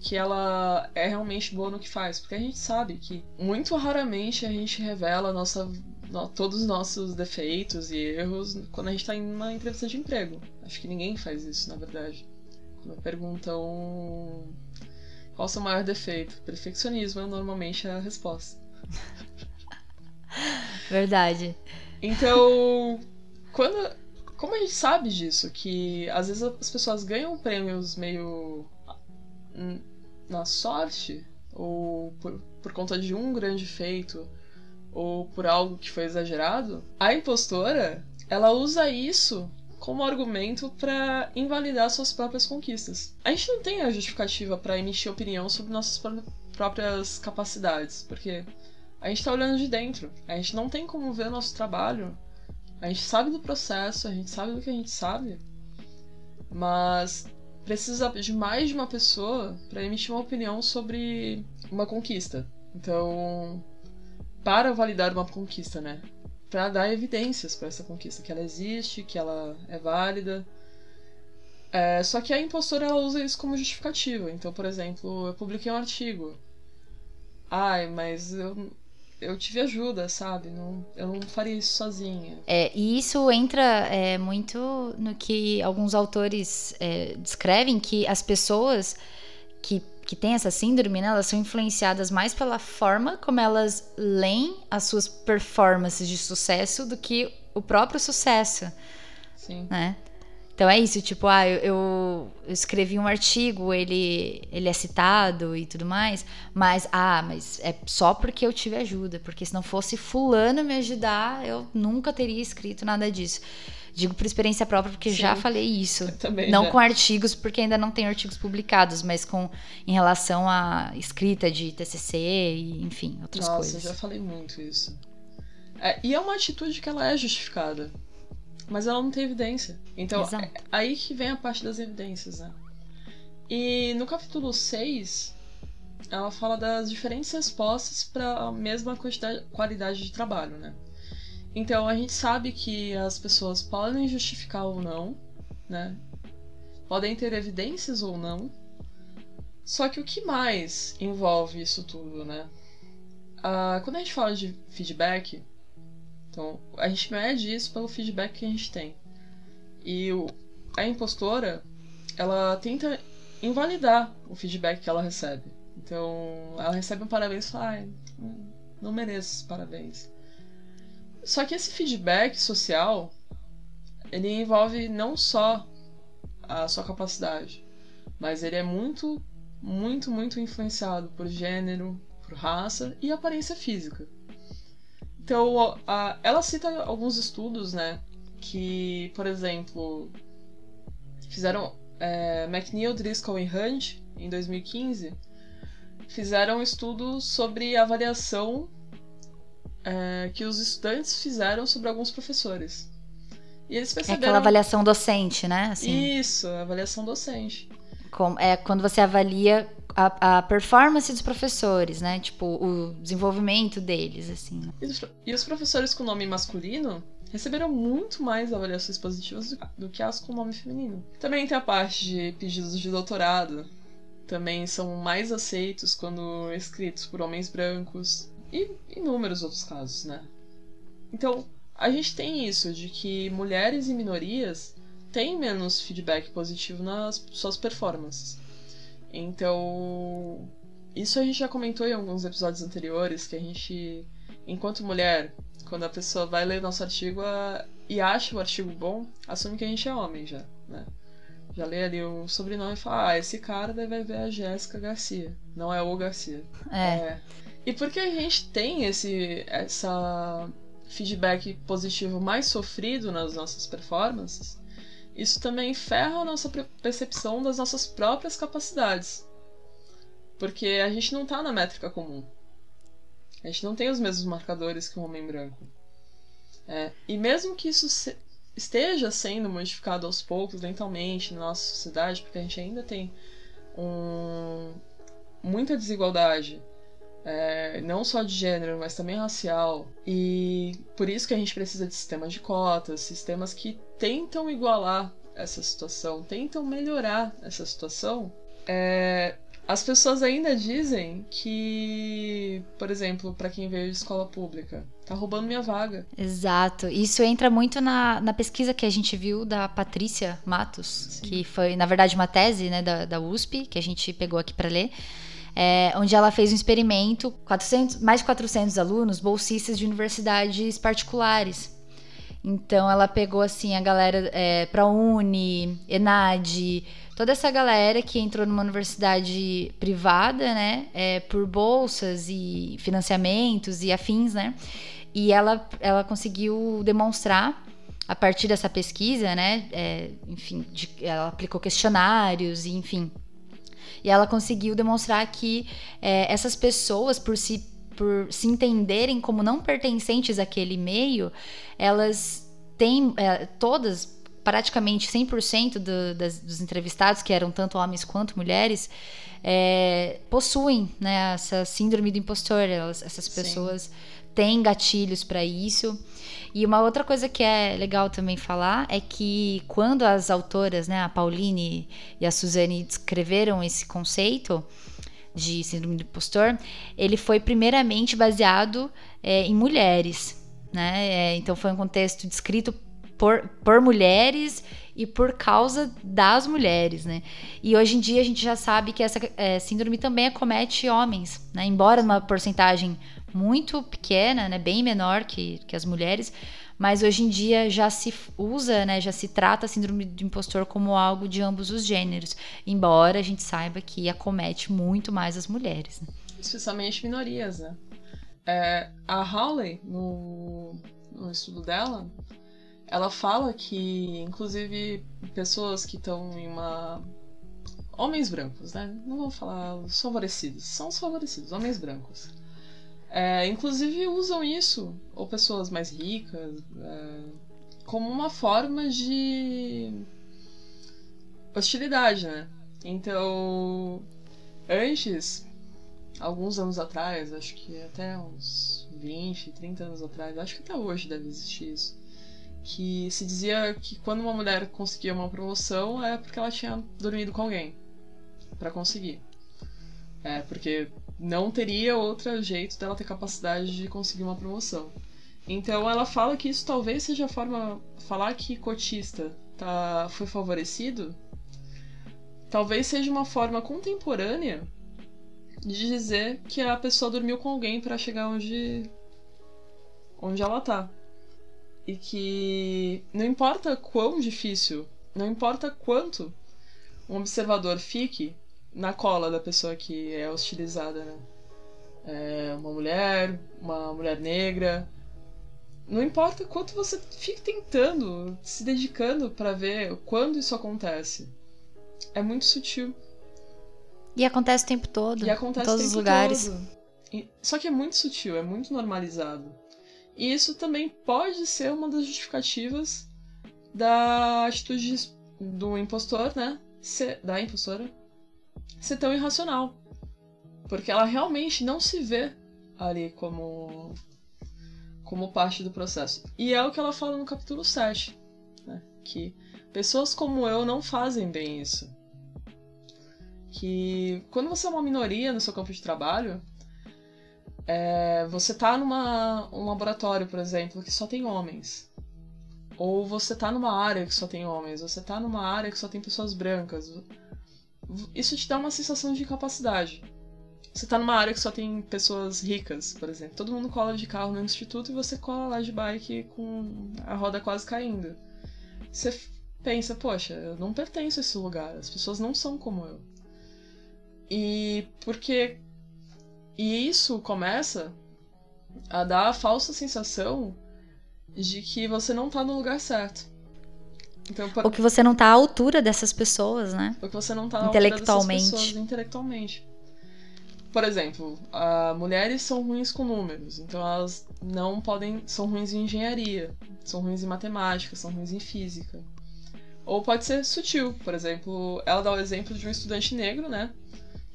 que ela é realmente boa no que faz. Porque a gente sabe que muito raramente a gente revela nossa, no, todos os nossos defeitos e erros quando a gente está em uma entrevista de emprego. Acho que ninguém faz isso, na verdade. Quando perguntam qual é o seu maior defeito, perfeccionismo é normalmente a resposta. Verdade. Então, quando. Como a gente sabe disso? Que às vezes as pessoas ganham prêmios meio na sorte, ou por, por conta de um grande feito, ou por algo que foi exagerado, a impostora ela usa isso como argumento para invalidar suas próprias conquistas. A gente não tem a justificativa para emitir opinião sobre nossas próprias capacidades, porque a gente está olhando de dentro. A gente não tem como ver o nosso trabalho. A gente sabe do processo, a gente sabe do que a gente sabe, mas precisa de mais de uma pessoa para emitir uma opinião sobre uma conquista. Então, para validar uma conquista, né? Para dar evidências para essa conquista, que ela existe, que ela é válida. É, só que a impostora ela usa isso como justificativa. Então, por exemplo, eu publiquei um artigo. Ai, mas eu eu tive ajuda, sabe? Não, eu não faria isso sozinha. É, e isso entra é, muito no que alguns autores é, descrevem, que as pessoas que, que têm essa síndrome, né, elas são influenciadas mais pela forma como elas leem as suas performances de sucesso do que o próprio sucesso. Sim. Né? Então é isso, tipo, ah, eu, eu, escrevi um artigo, ele, ele é citado e tudo mais, mas, ah, mas é só porque eu tive ajuda, porque se não fosse fulano me ajudar, eu nunca teria escrito nada disso. Digo por experiência própria, porque Sim, já falei isso. Também, não já. com artigos, porque ainda não tenho artigos publicados, mas com em relação à escrita de TCC e, enfim, outras Nossa, coisas. Nossa, já falei muito isso. É, e é uma atitude que ela é justificada mas ela não tem evidência. Então, Exato. é aí que vem a parte das evidências, né? E no capítulo 6, ela fala das diferentes respostas para a mesma qualidade de trabalho, né? Então, a gente sabe que as pessoas podem justificar ou não, né? Podem ter evidências ou não. Só que o que mais envolve isso tudo, né? Ah, quando a gente fala de feedback, então, a gente mede isso pelo feedback que a gente tem. E o, a impostora, ela tenta invalidar o feedback que ela recebe. Então, ela recebe um parabéns e fala, ah, não mereço parabéns. Só que esse feedback social, ele envolve não só a sua capacidade, mas ele é muito, muito, muito influenciado por gênero, por raça e aparência física. Então, a, ela cita alguns estudos, né? Que, por exemplo, fizeram. É, McNeil, Driscoll e Hunt, em 2015, fizeram um estudo sobre a avaliação é, que os estudantes fizeram sobre alguns professores. E eles perceberam. É aquela avaliação docente, né? Assim. Isso, avaliação docente. Com, é quando você avalia a, a, performance dos professores, né? Tipo, o desenvolvimento deles, assim. E os, e os professores com nome masculino, receberam muito mais avaliações positivas do que as com nome feminino. Também tem a parte de pedidos de doutorado, também são mais aceitos quando escritos por homens brancos e inúmeros outros casos, né? Então, a gente tem isso de que mulheres e minorias têm menos feedback positivo nas suas performances. Então, isso a gente já comentou em alguns episódios anteriores que a gente, enquanto mulher, quando a pessoa vai ler nosso artigo a, e acha o artigo bom, assume que a gente é homem já, né? Já lê ali o sobrenome e fala, ah, esse cara deve ver a Jéssica Garcia, não é o Garcia. É. é. E porque a gente tem esse essa feedback positivo mais sofrido nas nossas performances, isso também ferra a nossa percepção das nossas próprias capacidades. Porque a gente não tá na métrica comum. A gente não tem os mesmos marcadores que um homem branco. É, e mesmo que isso se, esteja sendo modificado aos poucos, lentamente, na nossa sociedade, porque a gente ainda tem um, muita desigualdade, é, não só de gênero, mas também racial. E por isso que a gente precisa de sistemas de cotas, sistemas que tentam igualar essa situação, tentam melhorar essa situação. É, as pessoas ainda dizem que, por exemplo, para quem veio de escola pública, tá roubando minha vaga. Exato. Isso entra muito na, na pesquisa que a gente viu da Patrícia Matos, Sim. que foi, na verdade, uma tese né, da, da USP, que a gente pegou aqui para ler. É, onde ela fez um experimento, 400, mais de 400 alunos, bolsistas de universidades particulares. Então ela pegou assim a galera é, para Uni, Enad, toda essa galera que entrou numa universidade privada, né, é, por bolsas e financiamentos e afins, né, e ela, ela conseguiu demonstrar a partir dessa pesquisa, né, é, enfim, de, ela aplicou questionários e enfim, e ela conseguiu demonstrar que é, essas pessoas por se por se entenderem como não pertencentes àquele meio, elas têm é, todas praticamente 100% do, das, dos entrevistados, que eram tanto homens quanto mulheres, é, possuem né, essa síndrome do impostor. Elas, essas pessoas Sim. têm gatilhos para isso. E uma outra coisa que é legal também falar é que quando as autoras, né, a Pauline e a Suzane, descreveram esse conceito de síndrome do impostor, ele foi primeiramente baseado é, em mulheres. Né? É, então foi um contexto descrito por, por mulheres e por causa das mulheres, né? E hoje em dia a gente já sabe que essa é, síndrome também acomete homens, né? Embora numa porcentagem muito pequena, né? Bem menor que, que as mulheres, mas hoje em dia já se usa, né? Já se trata a síndrome do impostor como algo de ambos os gêneros, embora a gente saiba que acomete muito mais as mulheres. Né? Especialmente minorias, né? É, a Hawley, no, no estudo dela, ela fala que, inclusive, pessoas que estão em uma. Homens brancos, né? Não vou falar os favorecidos, são os favorecidos, homens brancos. É, inclusive usam isso, ou pessoas mais ricas, é, como uma forma de hostilidade, né? Então, antes, alguns anos atrás, acho que até uns 20, 30 anos atrás, acho que até hoje deve existir isso que se dizia que quando uma mulher conseguia uma promoção é porque ela tinha dormido com alguém para conseguir. É, porque não teria outro jeito dela ter capacidade de conseguir uma promoção. Então ela fala que isso talvez seja a forma falar que cotista tá foi favorecido, talvez seja uma forma contemporânea de dizer que a pessoa dormiu com alguém para chegar onde onde ela tá e que não importa quão difícil, não importa quanto um observador fique na cola da pessoa que é hostilizada, né? É uma mulher, uma mulher negra. Não importa quanto você fique tentando, se dedicando para ver quando isso acontece. É muito sutil. E acontece o tempo todo. E acontece em todos os lugares. Todo. Só que é muito sutil, é muito normalizado. E isso também pode ser uma das justificativas da atitude do impostor, né? Ser, da impostora ser tão irracional. Porque ela realmente não se vê ali como como parte do processo. E é o que ela fala no capítulo 7, né? que pessoas como eu não fazem bem isso. Que quando você é uma minoria no seu campo de trabalho, é, você tá numa um laboratório, por exemplo, que só tem homens. Ou você tá numa área que só tem homens, você tá numa área que só tem pessoas brancas. Isso te dá uma sensação de incapacidade. Você tá numa área que só tem pessoas ricas, por exemplo. Todo mundo cola de carro no instituto e você cola lá de bike com a roda quase caindo. Você pensa, poxa, eu não pertenço a esse lugar, as pessoas não são como eu. E porque. E isso começa a dar a falsa sensação de que você não tá no lugar certo. Então, por... Ou que você não tá à altura dessas pessoas, né? Ou que você não tá à intelectualmente. altura dessas pessoas intelectualmente por exemplo, uh, mulheres são ruins com números, então elas não podem. são ruins em engenharia, são ruins em matemática, são ruins em física. Ou pode ser sutil, por exemplo, ela dá o exemplo de um estudante negro, né?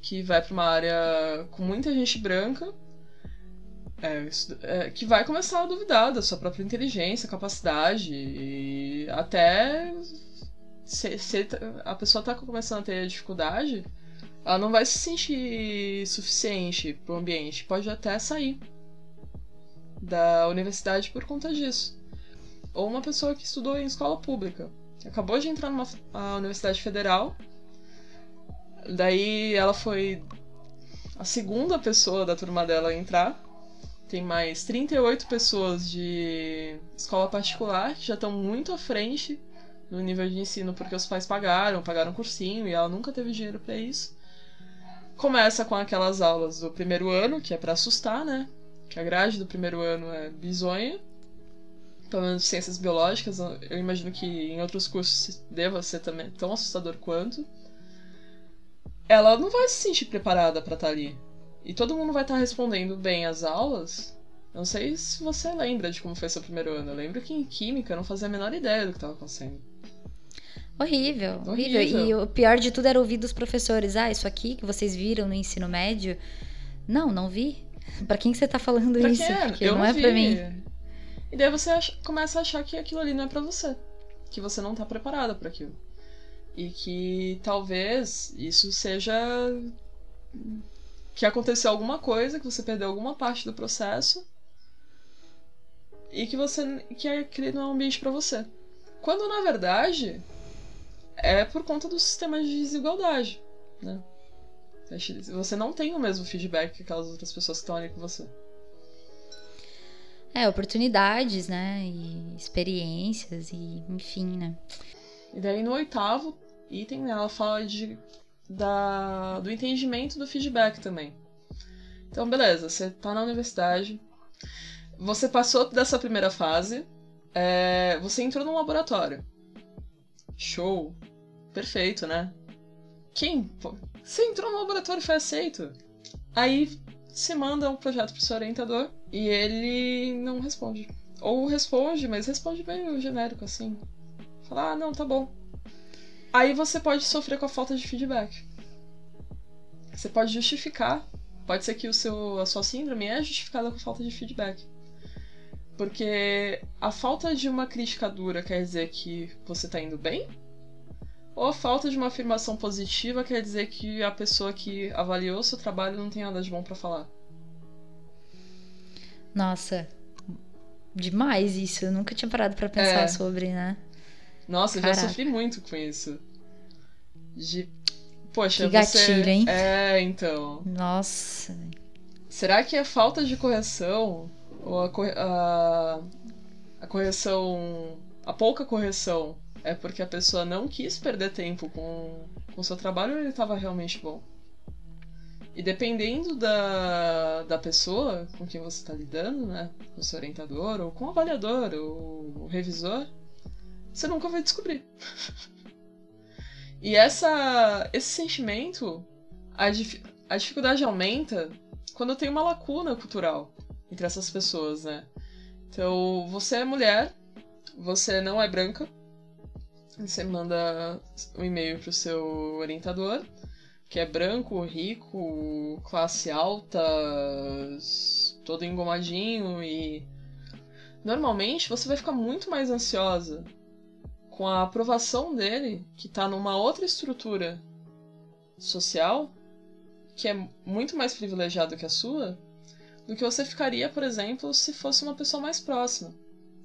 Que vai para uma área com muita gente branca, é, é, que vai começar a duvidar da sua própria inteligência, capacidade, e até se, se a pessoa está começando a ter dificuldade, ela não vai se sentir suficiente pro ambiente. Pode até sair da universidade por conta disso. Ou uma pessoa que estudou em escola pública. Acabou de entrar numa universidade federal. Daí ela foi a segunda pessoa da turma dela a entrar. Tem mais 38 pessoas de escola particular que já estão muito à frente no nível de ensino porque os pais pagaram, pagaram cursinho e ela nunca teve dinheiro para isso. Começa com aquelas aulas do primeiro ano, que é para assustar, né? Que a grade do primeiro ano é bizonha. Pelo menos ciências biológicas, eu imagino que em outros cursos deva ser também tão assustador quanto. Ela não vai se sentir preparada para estar tá ali. E todo mundo vai estar tá respondendo bem às aulas. Não sei se você lembra de como foi seu primeiro ano. Eu lembro que em Química eu não fazia a menor ideia do que estava acontecendo. Horrível, horrível, horrível. E o pior de tudo era ouvir dos professores: ah, isso aqui que vocês viram no ensino médio. Não, não vi. Para quem que você tá falando pra isso? Porque eu não, não é para mim. E daí você acha, começa a achar que aquilo ali não é para você. Que você não tá preparada para aquilo. E que talvez isso seja. Que aconteceu alguma coisa, que você perdeu alguma parte do processo. E que você. que aquele não é um ambiente para você. Quando na verdade é por conta do sistema de desigualdade, né? Você não tem o mesmo feedback que aquelas outras pessoas que estão ali com você. É, oportunidades, né? E experiências, e enfim, né? E daí no oitavo item, ela fala de, da, do entendimento do feedback também. Então, beleza, você tá na universidade, você passou dessa primeira fase, é, você entrou num laboratório. Show! Perfeito, né? Quem? Você entrou no laboratório e foi aceito. Aí você manda um projeto pro seu orientador e ele não responde. Ou responde, mas responde meio genérico assim. Fala, ah, não, tá bom. Aí você pode sofrer com a falta de feedback. Você pode justificar. Pode ser que o seu, a sua síndrome é justificada com falta de feedback. Porque a falta de uma crítica dura quer dizer que você tá indo bem? Ou a falta de uma afirmação positiva quer dizer que a pessoa que avaliou seu trabalho não tem nada de bom para falar? Nossa, demais isso. Eu nunca tinha parado para pensar é. sobre, né? Nossa, Caraca. eu já sofri muito com isso. De. Poxa, que gatilho, você... hein? É, então. Nossa. Será que a falta de correção, ou a, corre... a... a correção. a pouca correção é porque a pessoa não quis perder tempo com o seu trabalho ou ele estava realmente bom? E dependendo da, da pessoa com quem você está lidando, né? Com o seu orientador, ou com o avaliador, ou o revisor, você nunca vai descobrir. e essa, esse sentimento, a, dif, a dificuldade aumenta quando tem uma lacuna cultural entre essas pessoas, né? Então, você é mulher, você não é branca, você manda um e-mail pro seu orientador, que é branco, rico, classe alta, todo engomadinho e normalmente você vai ficar muito mais ansiosa com a aprovação dele, que tá numa outra estrutura social, que é muito mais privilegiado que a sua, do que você ficaria, por exemplo, se fosse uma pessoa mais próxima.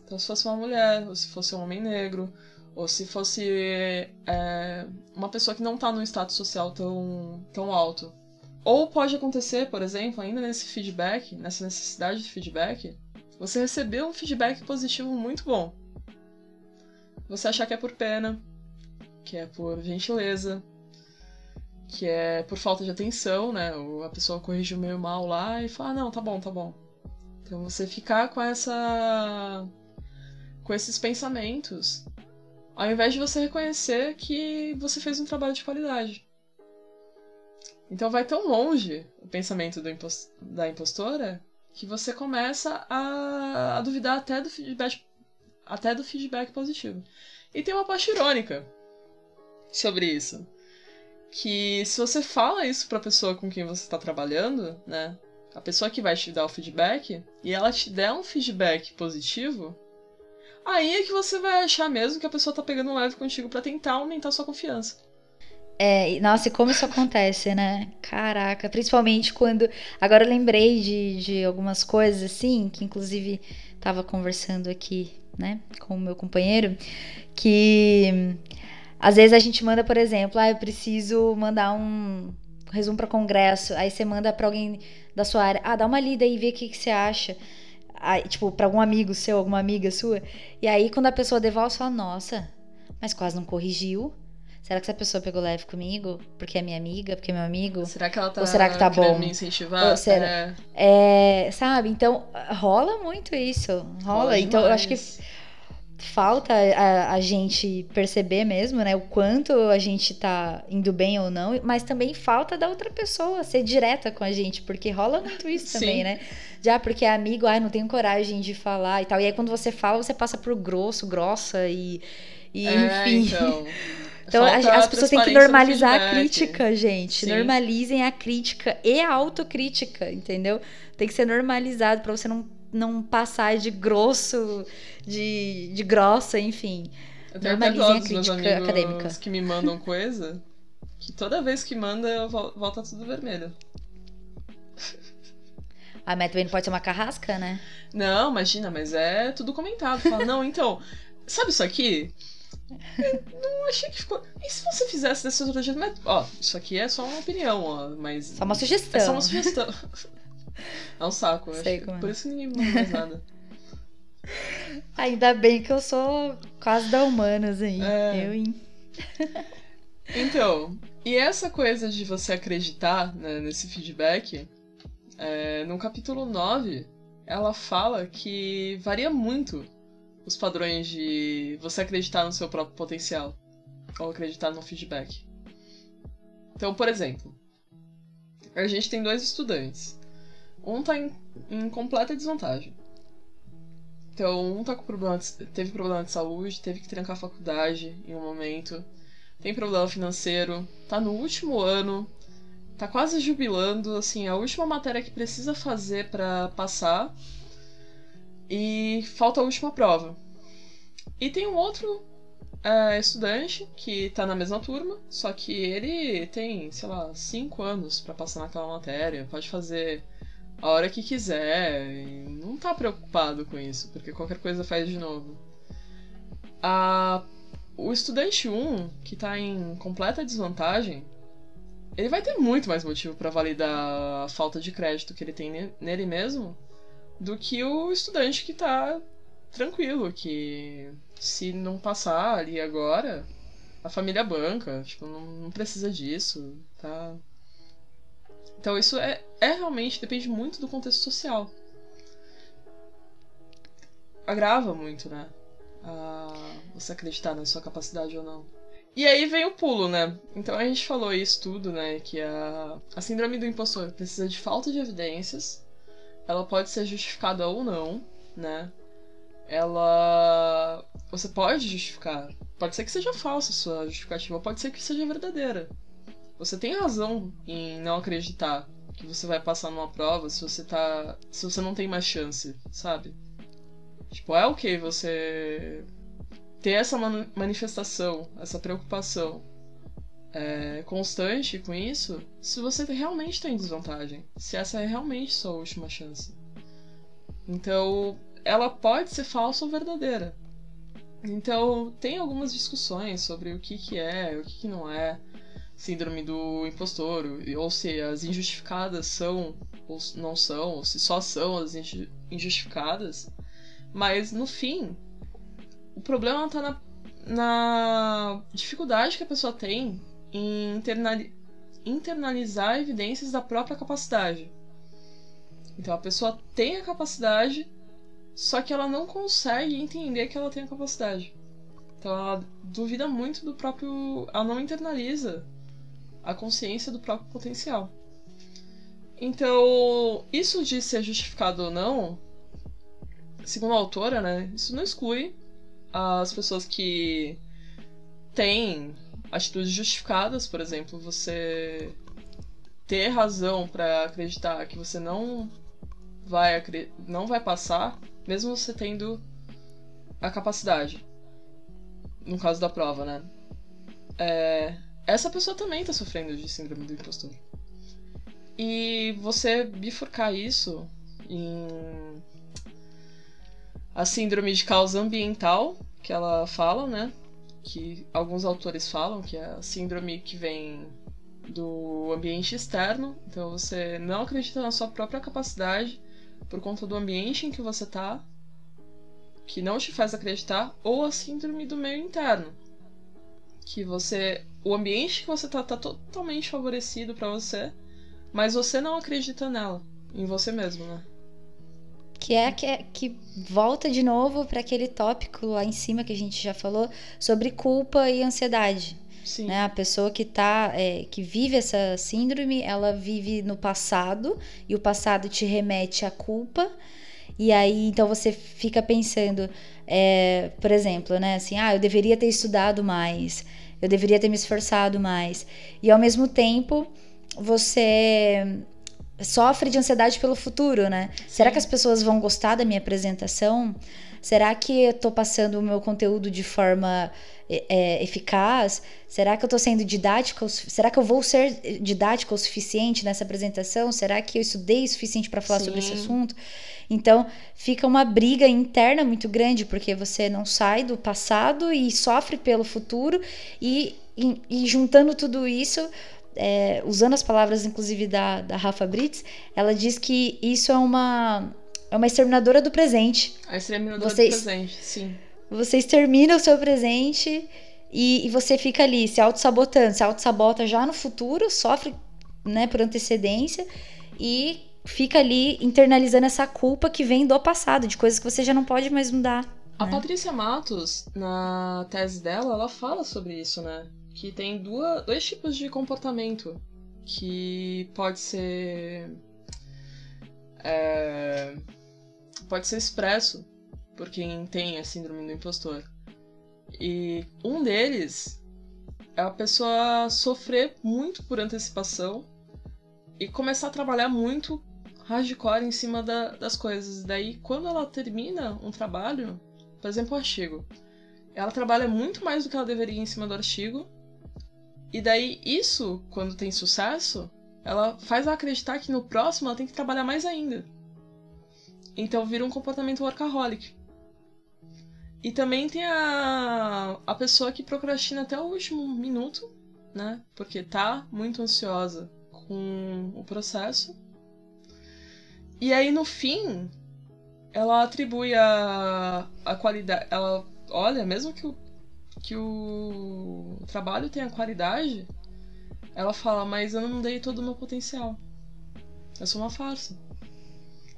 Então, se fosse uma mulher, ou se fosse um homem negro, ou se fosse é, uma pessoa que não está num status social tão, tão alto. Ou pode acontecer, por exemplo, ainda nesse feedback, nessa necessidade de feedback, você recebeu um feedback positivo muito bom. Você achar que é por pena, que é por gentileza, que é por falta de atenção, né? A pessoa corrigiu meio mal lá e fala, ah, não, tá bom, tá bom. Então você ficar com essa. com esses pensamentos, ao invés de você reconhecer que você fez um trabalho de qualidade. Então vai tão longe o pensamento da impostora que você começa a, a duvidar até do feedback até do feedback positivo. E tem uma parte irônica sobre isso que se você fala isso pra pessoa com quem você está trabalhando, né? A pessoa que vai te dar o feedback, e ela te der um feedback positivo, aí é que você vai achar mesmo que a pessoa tá pegando um leve contigo para tentar aumentar sua confiança. É, nossa, e como isso acontece, né? Caraca, principalmente quando. Agora eu lembrei de, de algumas coisas assim, que inclusive tava conversando aqui, né, com o meu companheiro, que às vezes a gente manda, por exemplo, ah, eu preciso mandar um resumo para congresso. Aí você manda para alguém da sua área, ah, dá uma lida aí, vê o que, que você acha. Aí, tipo, para algum amigo seu, alguma amiga sua. E aí, quando a pessoa devolve, você fala, nossa, mas quase não corrigiu. Será que essa pessoa pegou leve comigo? Porque é minha amiga, porque é meu amigo? Será que ela tá, Ou será que tá bom? me incentivar? Ou será... é... é... Sabe? Então, rola muito isso. Rola. rola então, eu acho que falta a, a, gente perceber mesmo, né, o quanto a gente tá indo bem ou não, mas também falta da outra pessoa ser direta com a gente, porque rola muito isso Sim. também, né? Já porque é amigo, ai, não tenho coragem de falar e tal. E aí quando você fala, você passa por grosso, grossa e, e é, enfim. Então... Então as pessoas têm que normalizar a crítica, gente. Sim. Normalizem a crítica e a autocrítica, entendeu? Tem que ser normalizado para você não não passar de grosso, de, de grossa, enfim. Eu tenho até dó dos meus amigos acadêmica. que me mandam coisa, que toda vez que manda, eu volta tudo vermelho. Mas também não pode ser uma carrasca, né? Não, imagina, mas é tudo comentado. Fala, não, então, sabe isso aqui? Não achei que ficou. E se você fizesse desse outro jeito? Mas, ó, isso aqui é só uma opinião, ó, mas. Só uma sugestão. É só uma sugestão. É um saco, eu Sei acho. Como é. Por isso ninguém manda mais nada. Ainda bem que eu sou quase da humanas aí. É. Eu, hein? então, e essa coisa de você acreditar né, nesse feedback, é, no capítulo 9, ela fala que varia muito os padrões de você acreditar no seu próprio potencial ou acreditar no feedback. Então, por exemplo, a gente tem dois estudantes. Um tá em, em completa desvantagem. Então, um tá com problema de, teve problema de saúde, teve que trancar a faculdade em um momento, tem problema financeiro, tá no último ano, tá quase jubilando, assim, a última matéria que precisa fazer para passar e falta a última prova. E tem um outro é, estudante que tá na mesma turma, só que ele tem, sei lá, cinco anos para passar naquela matéria, pode fazer a hora que quiser. não tá preocupado com isso, porque qualquer coisa faz de novo. A, o estudante 1, que tá em completa desvantagem, ele vai ter muito mais motivo para validar a falta de crédito que ele tem nele mesmo do que o estudante que tá tranquilo, que se não passar ali agora, a família banca, tipo, não, não precisa disso, tá então isso é, é realmente, depende muito do contexto social. Agrava muito, né? A você acreditar na sua capacidade ou não. E aí vem o pulo, né? Então a gente falou isso tudo, né? Que a, a síndrome do impostor precisa de falta de evidências. Ela pode ser justificada ou não, né? Ela. Você pode justificar. Pode ser que seja falsa a sua justificativa, pode ser que seja verdadeira. Você tem razão em não acreditar que você vai passar numa prova se você tá. se você não tem mais chance, sabe? Tipo, é ok você ter essa manifestação, essa preocupação é, constante com isso, se você realmente está em desvantagem. Se essa é realmente sua última chance. Então, ela pode ser falsa ou verdadeira. Então, tem algumas discussões sobre o que, que é, o que, que não é síndrome do impostor, ou se as injustificadas são ou não são, ou se só são as injustificadas. Mas, no fim, o problema está na, na dificuldade que a pessoa tem em internalizar evidências da própria capacidade. Então a pessoa tem a capacidade, só que ela não consegue entender que ela tem a capacidade. Então ela duvida muito do próprio. Ela não internaliza a consciência do próprio potencial. Então, isso de ser justificado ou não, segundo a autora, né, isso não exclui as pessoas que têm atitudes justificadas, por exemplo, você ter razão para acreditar que você não vai não vai passar, mesmo você tendo a capacidade. No caso da prova, né? É, essa pessoa também está sofrendo de síndrome do impostor. E você bifurcar isso em a síndrome de causa ambiental, que ela fala, né? Que alguns autores falam que é a síndrome que vem do ambiente externo. Então você não acredita na sua própria capacidade por conta do ambiente em que você tá, que não te faz acreditar, ou a síndrome do meio interno, que você, o ambiente que você tá tá totalmente favorecido para você, mas você não acredita nela, em você mesmo, né? Que é que, é, que volta de novo para aquele tópico lá em cima que a gente já falou sobre culpa e ansiedade. Sim. Né? A pessoa que tá, é, que vive essa síndrome, ela vive no passado e o passado te remete à culpa. E aí, então você fica pensando, é, por exemplo, né? Assim, ah, eu deveria ter estudado mais, eu deveria ter me esforçado mais. E ao mesmo tempo, você sofre de ansiedade pelo futuro, né? Sim. Será que as pessoas vão gostar da minha apresentação? Será que eu tô passando o meu conteúdo de forma é, eficaz? Será que eu estou sendo didática? Será que eu vou ser didática o suficiente nessa apresentação? Será que eu estudei o suficiente para falar Sim. sobre esse assunto? Então, fica uma briga interna muito grande, porque você não sai do passado e sofre pelo futuro, e, e, e juntando tudo isso, é, usando as palavras, inclusive, da, da Rafa Brits, ela diz que isso é uma, é uma exterminadora do presente. A exterminadora do presente, sim. Você extermina o seu presente e, e você fica ali se auto-sabotando, se auto-sabota já no futuro, sofre né, por antecedência e fica ali internalizando essa culpa que vem do passado, de coisas que você já não pode mais mudar. A né? Patrícia Matos, na tese dela, ela fala sobre isso, né? Que tem duas, dois tipos de comportamento que pode ser. É, pode ser expresso por quem tem a síndrome do impostor. E um deles é a pessoa sofrer muito por antecipação e começar a trabalhar muito hardcore em cima da, das coisas. Daí, quando ela termina um trabalho, por exemplo, o artigo, ela trabalha muito mais do que ela deveria em cima do artigo. E daí, isso, quando tem sucesso, ela faz ela acreditar que no próximo ela tem que trabalhar mais ainda. Então vira um comportamento workaholic. E também tem a, a pessoa que procrastina até o último minuto, né? Porque tá muito ansiosa com o processo. E aí no fim, ela atribui a, a qualidade. Ela olha, mesmo que o, que o trabalho tenha qualidade, ela fala, mas eu não dei todo o meu potencial. Eu sou uma farsa.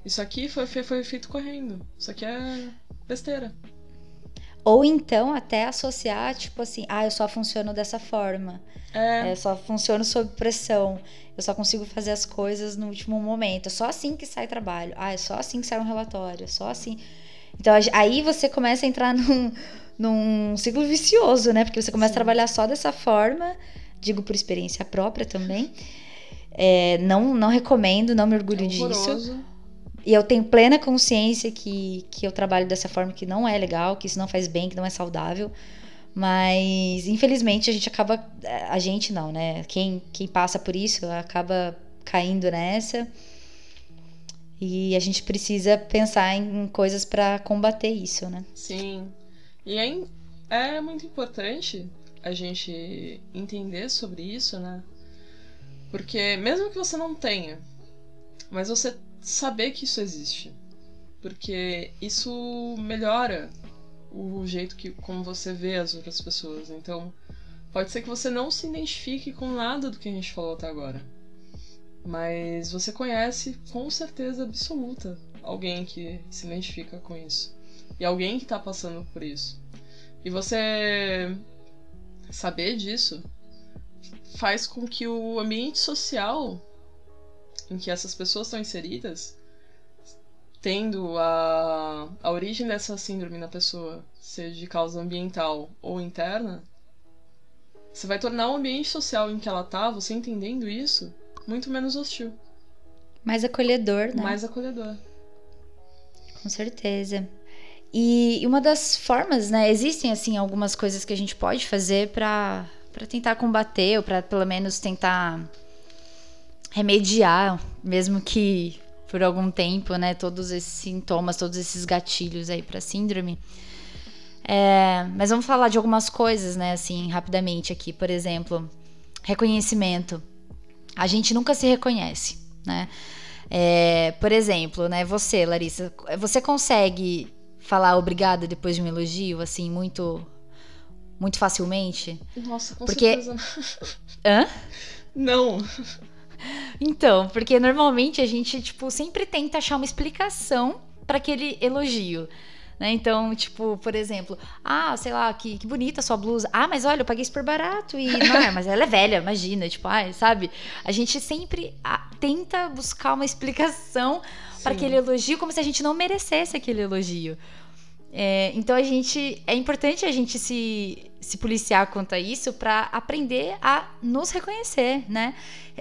Isso aqui foi, foi, foi feito correndo. Isso aqui é besteira. Ou então até associar, tipo assim, ah, eu só funciono dessa forma. É. Eu só funciono sob pressão. Eu só consigo fazer as coisas no último momento. É só assim que sai trabalho. Ah, é só assim que sai um relatório. É só assim. Então aí você começa a entrar num, num ciclo vicioso, né? Porque você começa Sim. a trabalhar só dessa forma. Digo por experiência própria também. É, não, não recomendo, não me orgulho é disso. e eu tenho plena consciência que, que eu trabalho dessa forma que não é legal, que isso não faz bem, que não é saudável. Mas, infelizmente, a gente acaba. A gente não, né? Quem, quem passa por isso acaba caindo nessa. E a gente precisa pensar em coisas para combater isso, né? Sim. E é, é muito importante a gente entender sobre isso, né? Porque mesmo que você não tenha, mas você saber que isso existe. Porque isso melhora o jeito que como você vê as outras pessoas. Então, pode ser que você não se identifique com nada do que a gente falou até agora. Mas você conhece com certeza absoluta alguém que se identifica com isso. E alguém que está passando por isso. E você saber disso faz com que o ambiente social em que essas pessoas estão inseridas, tendo a, a origem dessa síndrome na pessoa, seja de causa ambiental ou interna, você vai tornar o ambiente social em que ela tá, você entendendo isso, muito menos hostil. Mais acolhedor, né? Mais acolhedor. Com certeza. E uma das formas, né? Existem, assim, algumas coisas que a gente pode fazer para tentar combater, ou para pelo menos tentar remediar, mesmo que por algum tempo, né, todos esses sintomas, todos esses gatilhos aí para síndrome. É, mas vamos falar de algumas coisas, né, assim, rapidamente aqui. Por exemplo, reconhecimento. A gente nunca se reconhece, né? É, por exemplo, né, você, Larissa, você consegue falar obrigada depois de um elogio, assim, muito, muito facilmente? Nossa, com Porque... certeza. Hã? Não. Então, porque normalmente a gente, tipo, sempre tenta achar uma explicação para aquele elogio. Né? Então, tipo, por exemplo, ah, sei lá, que, que bonita a sua blusa. Ah, mas olha, eu paguei super barato e não é, mas ela é velha, imagina, tipo, ah, sabe? A gente sempre ah, tenta buscar uma explicação para aquele elogio como se a gente não merecesse aquele elogio. É, então a gente é importante a gente se, se policiar quanto a isso para aprender a nos reconhecer, né?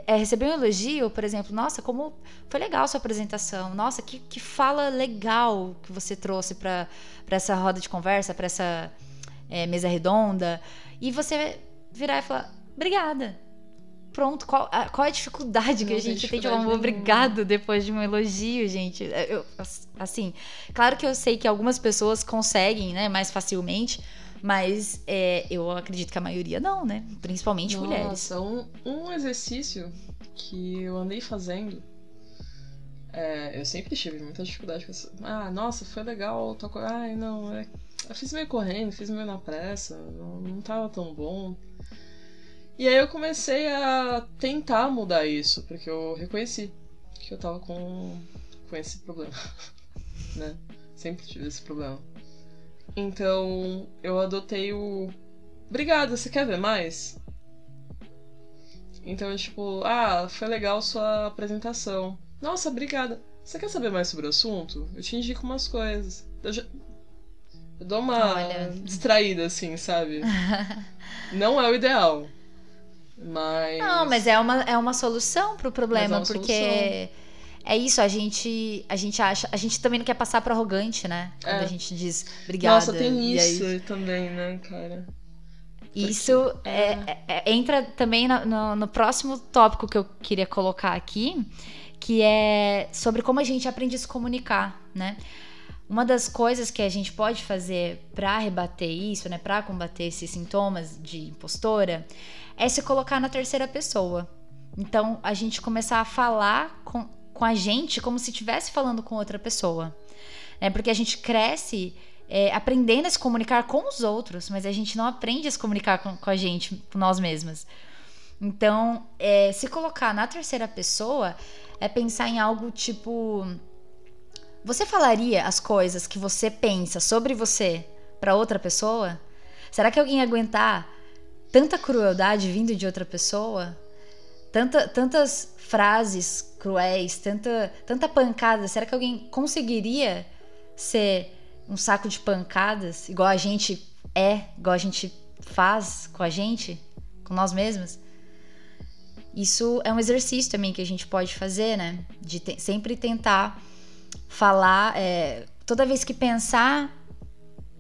É, receber um elogio, por exemplo, nossa, como foi legal sua apresentação, nossa, que, que fala legal que você trouxe para essa roda de conversa, para essa é, mesa redonda, e você virar e falar, obrigada, pronto, qual, a, qual é a dificuldade que a gente tem de falar um obrigado depois de um elogio, gente? É, eu, assim, claro que eu sei que algumas pessoas conseguem, né, mais facilmente, mas é, eu acredito que a maioria não, né? Principalmente Nossa, mulheres. Um, um exercício que eu andei fazendo. É, eu sempre tive muita dificuldade com isso. Ah, nossa, foi legal. Tô... Ai, não, é... eu fiz meio correndo, fiz meio na pressa, não, não tava tão bom. E aí eu comecei a tentar mudar isso, porque eu reconheci que eu tava com, com esse problema, né? Sempre tive esse problema. Então eu adotei o. Obrigada, você quer ver mais? Então, tipo, ah, foi legal sua apresentação. Nossa, obrigada. Você quer saber mais sobre o assunto? Eu te indico umas coisas. Eu, já... eu dou uma Olha. distraída, assim, sabe? Não é o ideal. Mas. Não, mas é uma, é uma solução pro problema, é porque. Solução. É isso, a gente, a gente acha. A gente também não quer passar por arrogante, né? Quando é. a gente diz obrigada. Nossa, tem isso aí... também, né, cara? Isso é, é, é, entra também no, no, no, próximo tópico que eu queria colocar aqui, que é sobre como a gente aprende a se comunicar, né? Uma das coisas que a gente pode fazer para rebater isso, né, para combater esses sintomas de impostora, é se colocar na terceira pessoa. Então, a gente começar a falar com, com a gente como se estivesse falando com outra pessoa. Né? Porque a gente cresce é, aprendendo a se comunicar com os outros, mas a gente não aprende a se comunicar com, com a gente, com nós mesmas. Então, é, se colocar na terceira pessoa é pensar em algo tipo. Você falaria as coisas que você pensa sobre você para outra pessoa? Será que alguém ia aguentar tanta crueldade vindo de outra pessoa, tanta, tantas frases cruéis, tanta, tanta pancada. Será que alguém conseguiria ser um saco de pancadas igual a gente é, igual a gente faz com a gente, com nós mesmos? Isso é um exercício também que a gente pode fazer, né? De te sempre tentar falar, é, toda vez que pensar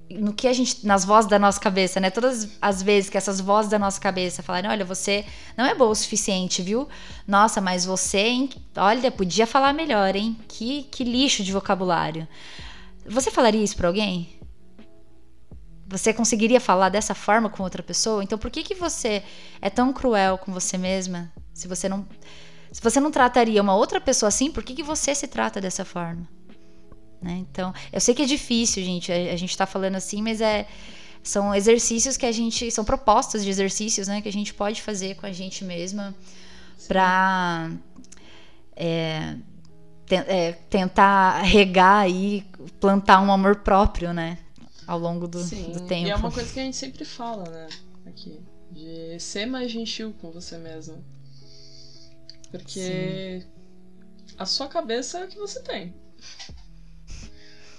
no que a gente nas vozes da nossa cabeça, né? Todas as vezes que essas vozes da nossa cabeça falarem, olha, você não é boa o suficiente, viu? Nossa, mas você, hein? olha, podia falar melhor, hein? Que, que lixo de vocabulário. Você falaria isso para alguém? Você conseguiria falar dessa forma com outra pessoa? Então, por que que você é tão cruel com você mesma? Se você não se você não trataria uma outra pessoa assim, por que que você se trata dessa forma? Né? Então, eu sei que é difícil, gente. A, a gente está falando assim, mas é são exercícios que a gente são propostas de exercícios, né, que a gente pode fazer com a gente mesma para é, é, tentar regar e plantar um amor próprio, né, ao longo do, Sim, do tempo. E é uma coisa que a gente sempre fala, né, aqui, de ser mais gentil com você mesmo, porque Sim. a sua cabeça é o que você tem.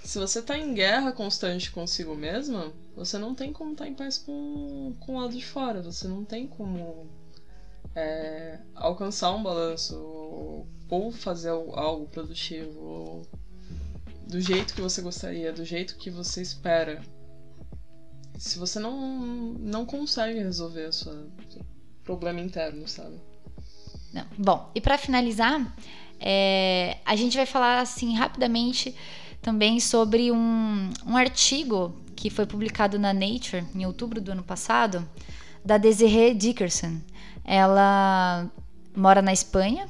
Se você tá em guerra constante consigo mesma, você não tem como estar tá em paz com, com o lado de fora. Você não tem como é, alcançar um balanço ou, fazer algo produtivo ou do jeito que você gostaria, do jeito que você espera. Se você não, não consegue resolver o seu problema interno, sabe? Não. Bom, e para finalizar, é, a gente vai falar assim rapidamente também sobre um, um artigo que foi publicado na Nature em outubro do ano passado, da Desiree Dickerson. Ela mora na Espanha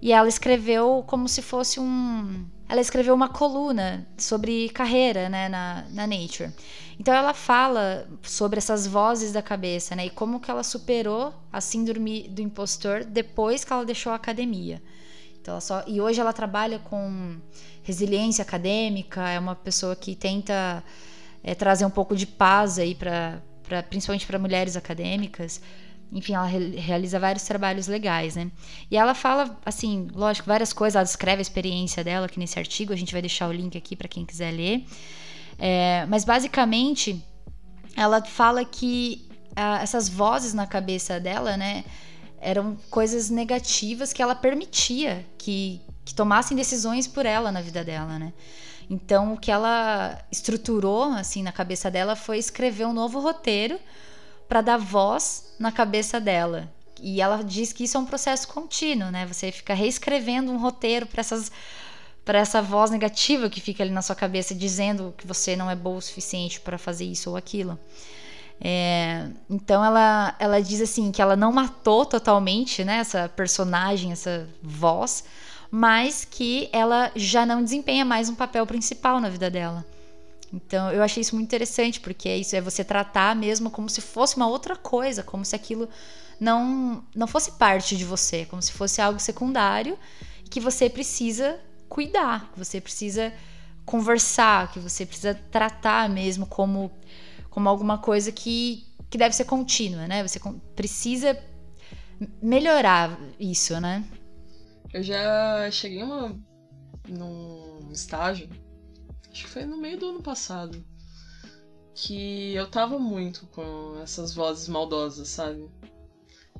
e ela escreveu como se fosse um. Ela escreveu uma coluna sobre carreira né, na, na Nature. Então ela fala sobre essas vozes da cabeça né, e como que ela superou a síndrome do impostor depois que ela deixou a academia. Então, só, e hoje ela trabalha com resiliência acadêmica, é uma pessoa que tenta é, trazer um pouco de paz aí para principalmente para mulheres acadêmicas. Enfim, ela re realiza vários trabalhos legais, né? E ela fala, assim, lógico, várias coisas. Ela descreve a experiência dela aqui nesse artigo. A gente vai deixar o link aqui para quem quiser ler. É, mas basicamente, ela fala que ah, essas vozes na cabeça dela, né? Eram coisas negativas que ela permitia que, que tomassem decisões por ela na vida dela, né? Então, o que ela estruturou assim na cabeça dela foi escrever um novo roteiro para dar voz na cabeça dela. E ela diz que isso é um processo contínuo, né? Você fica reescrevendo um roteiro para essas para essa voz negativa que fica ali na sua cabeça dizendo que você não é boa o suficiente para fazer isso ou aquilo. É, então ela, ela diz assim que ela não matou totalmente né, essa personagem, essa voz, mas que ela já não desempenha mais um papel principal na vida dela. Então eu achei isso muito interessante, porque é isso é você tratar mesmo como se fosse uma outra coisa, como se aquilo não, não fosse parte de você, como se fosse algo secundário que você precisa cuidar, que você precisa conversar, que você precisa tratar mesmo como como alguma coisa que, que deve ser contínua, né? Você precisa melhorar isso, né? Eu já cheguei uma, num estágio, acho que foi no meio do ano passado, que eu tava muito com essas vozes maldosas, sabe?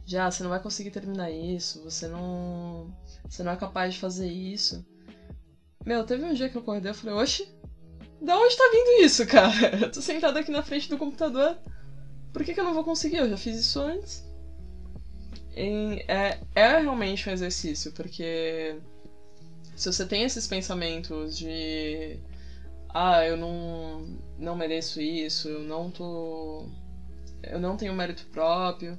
Já, ah, você não vai conseguir terminar isso, você não. Você não é capaz de fazer isso. Meu, teve um dia que eu acordei e falei, oxe, da onde tá vindo isso, cara? Eu tô sentado aqui na frente do computador. Por que, que eu não vou conseguir? Eu já fiz isso antes. E é, é realmente um exercício, porque se você tem esses pensamentos de ah, eu não, não mereço isso, eu não tô. Eu não tenho mérito próprio.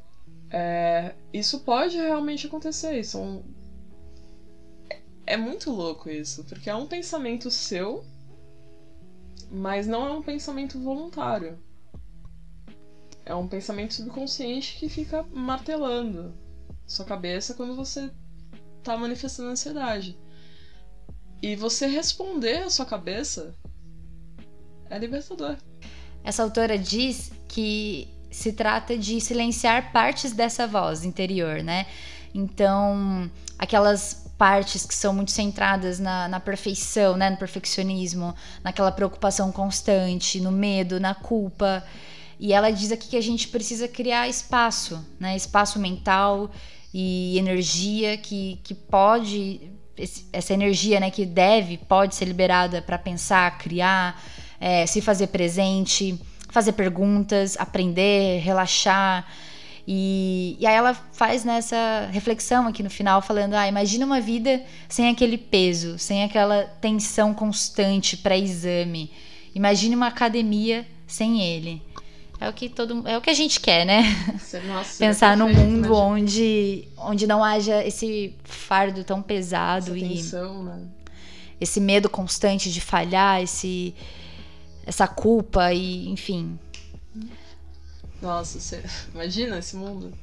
É, isso pode realmente acontecer. Isso é, é muito louco isso, porque é um pensamento seu mas não é um pensamento voluntário. É um pensamento subconsciente que fica martelando sua cabeça quando você tá manifestando ansiedade. E você responder a sua cabeça é libertador. Essa autora diz que se trata de silenciar partes dessa voz interior, né? Então, aquelas partes que são muito centradas na, na perfeição, né? no perfeccionismo, naquela preocupação constante, no medo, na culpa. E ela diz aqui que a gente precisa criar espaço, né? espaço mental e energia que, que pode esse, essa energia, né, que deve, pode ser liberada para pensar, criar, é, se fazer presente, fazer perguntas, aprender, relaxar. E, e aí ela faz nessa reflexão aqui no final, falando: ah, imagina uma vida sem aquele peso, sem aquela tensão constante pré-exame. Imagine uma academia sem ele. É o que todo é o que a gente quer, né? Nossa, Pensar num mundo onde, onde não haja esse fardo tão pesado essa e tensão, né? esse medo constante de falhar, esse essa culpa e enfim. Nossa, você imagina esse mundo?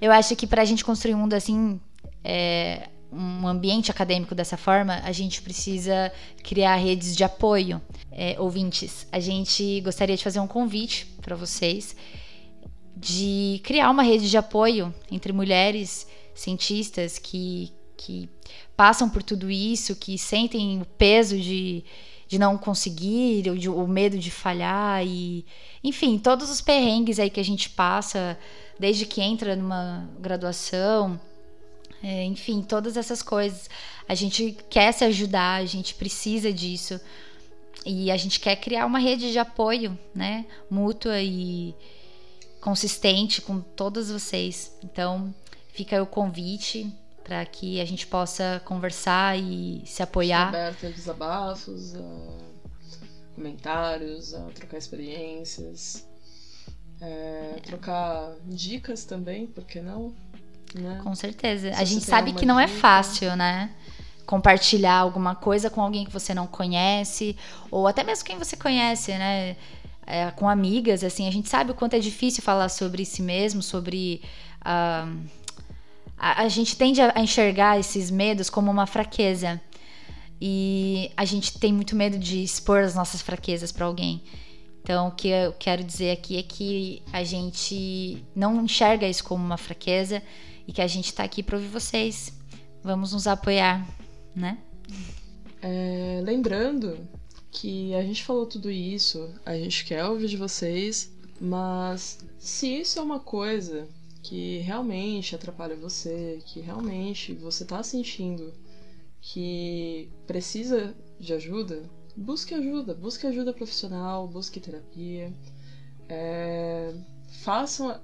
Eu acho que para a gente construir um mundo assim, é, um ambiente acadêmico dessa forma, a gente precisa criar redes de apoio. É, ouvintes, a gente gostaria de fazer um convite para vocês de criar uma rede de apoio entre mulheres cientistas que, que passam por tudo isso, que sentem o peso de, de não conseguir, o, de, o medo de falhar e, enfim, todos os perrengues aí que a gente passa desde que entra numa graduação é, enfim, todas essas coisas. A gente quer se ajudar, a gente precisa disso. E a gente quer criar uma rede de apoio, né? Mútua e consistente com todos vocês. Então, fica o convite para que a gente possa conversar e se apoiar. Aberto a desabafos, a comentários, a trocar experiências, é, trocar dicas também, por que não? Né? Com certeza. Se a gente sabe que não é dica. é fácil, né? Compartilhar alguma coisa com alguém que você não conhece, ou até mesmo quem você conhece, né? É, com amigas, assim, a gente sabe o quanto é difícil falar sobre si mesmo, sobre. Uh, a, a gente tende a enxergar esses medos como uma fraqueza. E a gente tem muito medo de expor as nossas fraquezas para alguém. Então, o que eu quero dizer aqui é que a gente não enxerga isso como uma fraqueza e que a gente está aqui para ouvir vocês. Vamos nos apoiar, né? É, lembrando que a gente falou tudo isso, a gente quer ouvir de vocês, mas se isso é uma coisa que realmente atrapalha você, que realmente você está sentindo que precisa de ajuda, busque ajuda, busque ajuda profissional, busque terapia, é, façam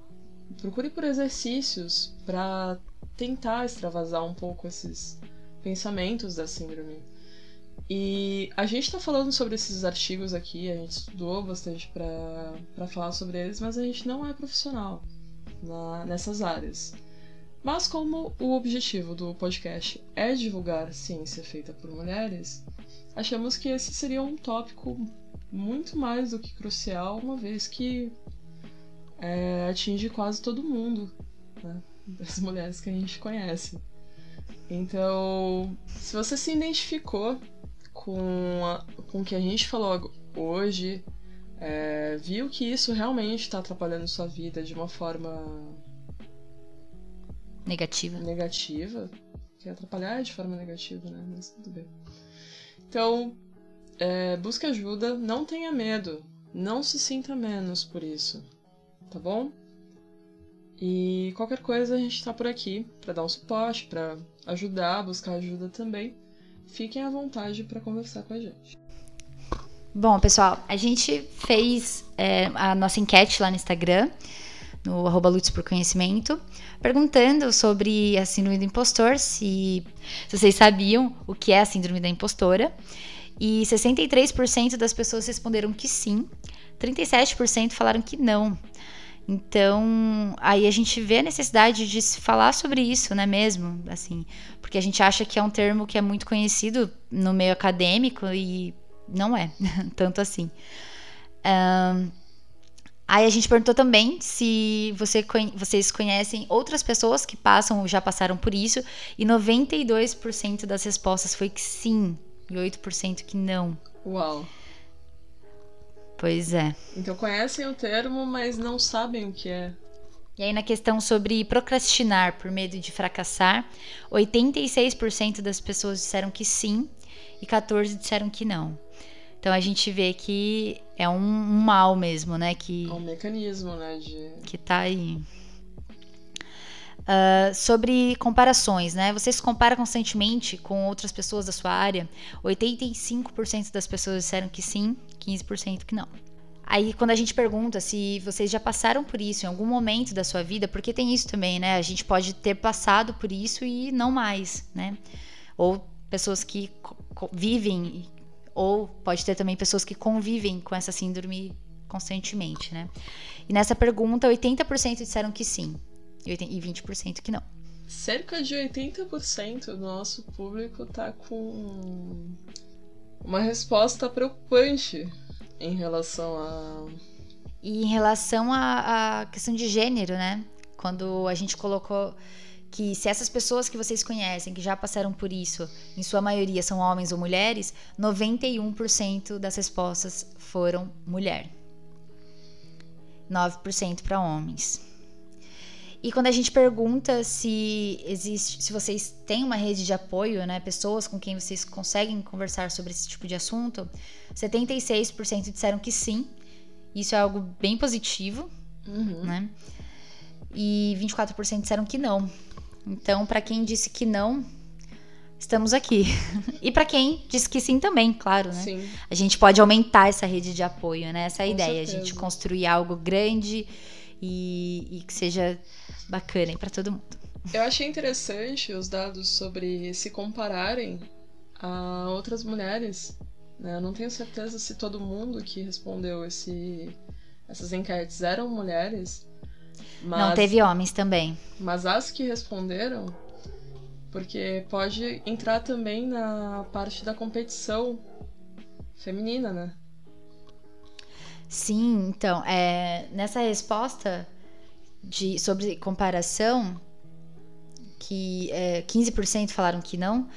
procure por exercícios para tentar extravasar um pouco esses pensamentos da síndrome. E a gente está falando sobre esses artigos aqui, a gente estudou bastante para falar sobre eles, mas a gente não é profissional na, nessas áreas. Mas como o objetivo do podcast é divulgar ciência feita por mulheres, achamos que esse seria um tópico muito mais do que crucial, uma vez que é, atinge quase todo mundo, né? das mulheres que a gente conhece. Então, se você se identificou com, com o que a gente falou hoje, é, viu que isso realmente está atrapalhando sua vida de uma forma negativa. Negativa. Que atrapalhar de forma negativa, né? Mas tudo bem. Então, é, busque ajuda, não tenha medo, não se sinta menos por isso tá bom? E qualquer coisa a gente tá por aqui para dar um suporte, para ajudar, buscar ajuda também. Fiquem à vontade para conversar com a gente. Bom, pessoal, a gente fez é, a nossa enquete lá no Instagram, no arroba Lutz por Conhecimento, perguntando sobre a síndrome do impostor, se, se vocês sabiam o que é a síndrome da impostora. E 63% das pessoas responderam que sim, 37% falaram que não. Então, aí a gente vê a necessidade de se falar sobre isso, né, mesmo, assim, porque a gente acha que é um termo que é muito conhecido no meio acadêmico e não é, tanto assim. Um, aí a gente perguntou também se você, vocês conhecem outras pessoas que passam ou já passaram por isso, e 92% das respostas foi que sim, e 8% que não. Uau! Pois é. Então conhecem o termo, mas não sabem o que é. E aí, na questão sobre procrastinar por medo de fracassar, 86% das pessoas disseram que sim e 14% disseram que não. Então a gente vê que é um, um mal mesmo, né? Que, é um mecanismo, né? De... Que tá aí. Uh, sobre comparações, né? Você se compara constantemente com outras pessoas da sua área? 85% das pessoas disseram que sim, 15% que não. Aí, quando a gente pergunta se vocês já passaram por isso em algum momento da sua vida, porque tem isso também, né? A gente pode ter passado por isso e não mais, né? Ou pessoas que vivem, ou pode ter também pessoas que convivem com essa síndrome constantemente, né? E nessa pergunta, 80% disseram que sim, e 20% que não. Cerca de 80% do nosso público tá com uma resposta preocupante em relação a. E em relação à questão de gênero, né? Quando a gente colocou que se essas pessoas que vocês conhecem, que já passaram por isso, em sua maioria são homens ou mulheres, 91% das respostas foram mulher. 9% para homens. E quando a gente pergunta se existe, se vocês têm uma rede de apoio, né, pessoas com quem vocês conseguem conversar sobre esse tipo de assunto, 76% disseram que sim. Isso é algo bem positivo, uhum. né? E 24% disseram que não. Então, para quem disse que não, estamos aqui. e para quem disse que sim também, claro, né? Sim. A gente pode aumentar essa rede de apoio, né? Essa é a ideia, certeza. a gente construir algo grande e, e que seja bacana para todo mundo. Eu achei interessante os dados sobre se compararem a outras mulheres. Né? Eu não tenho certeza se todo mundo que respondeu esse, essas enquetes eram mulheres. Mas, não teve homens também. Mas as que responderam, porque pode entrar também na parte da competição feminina, né? Sim, então, é, nessa resposta de, sobre comparação, que é, 15% falaram que não,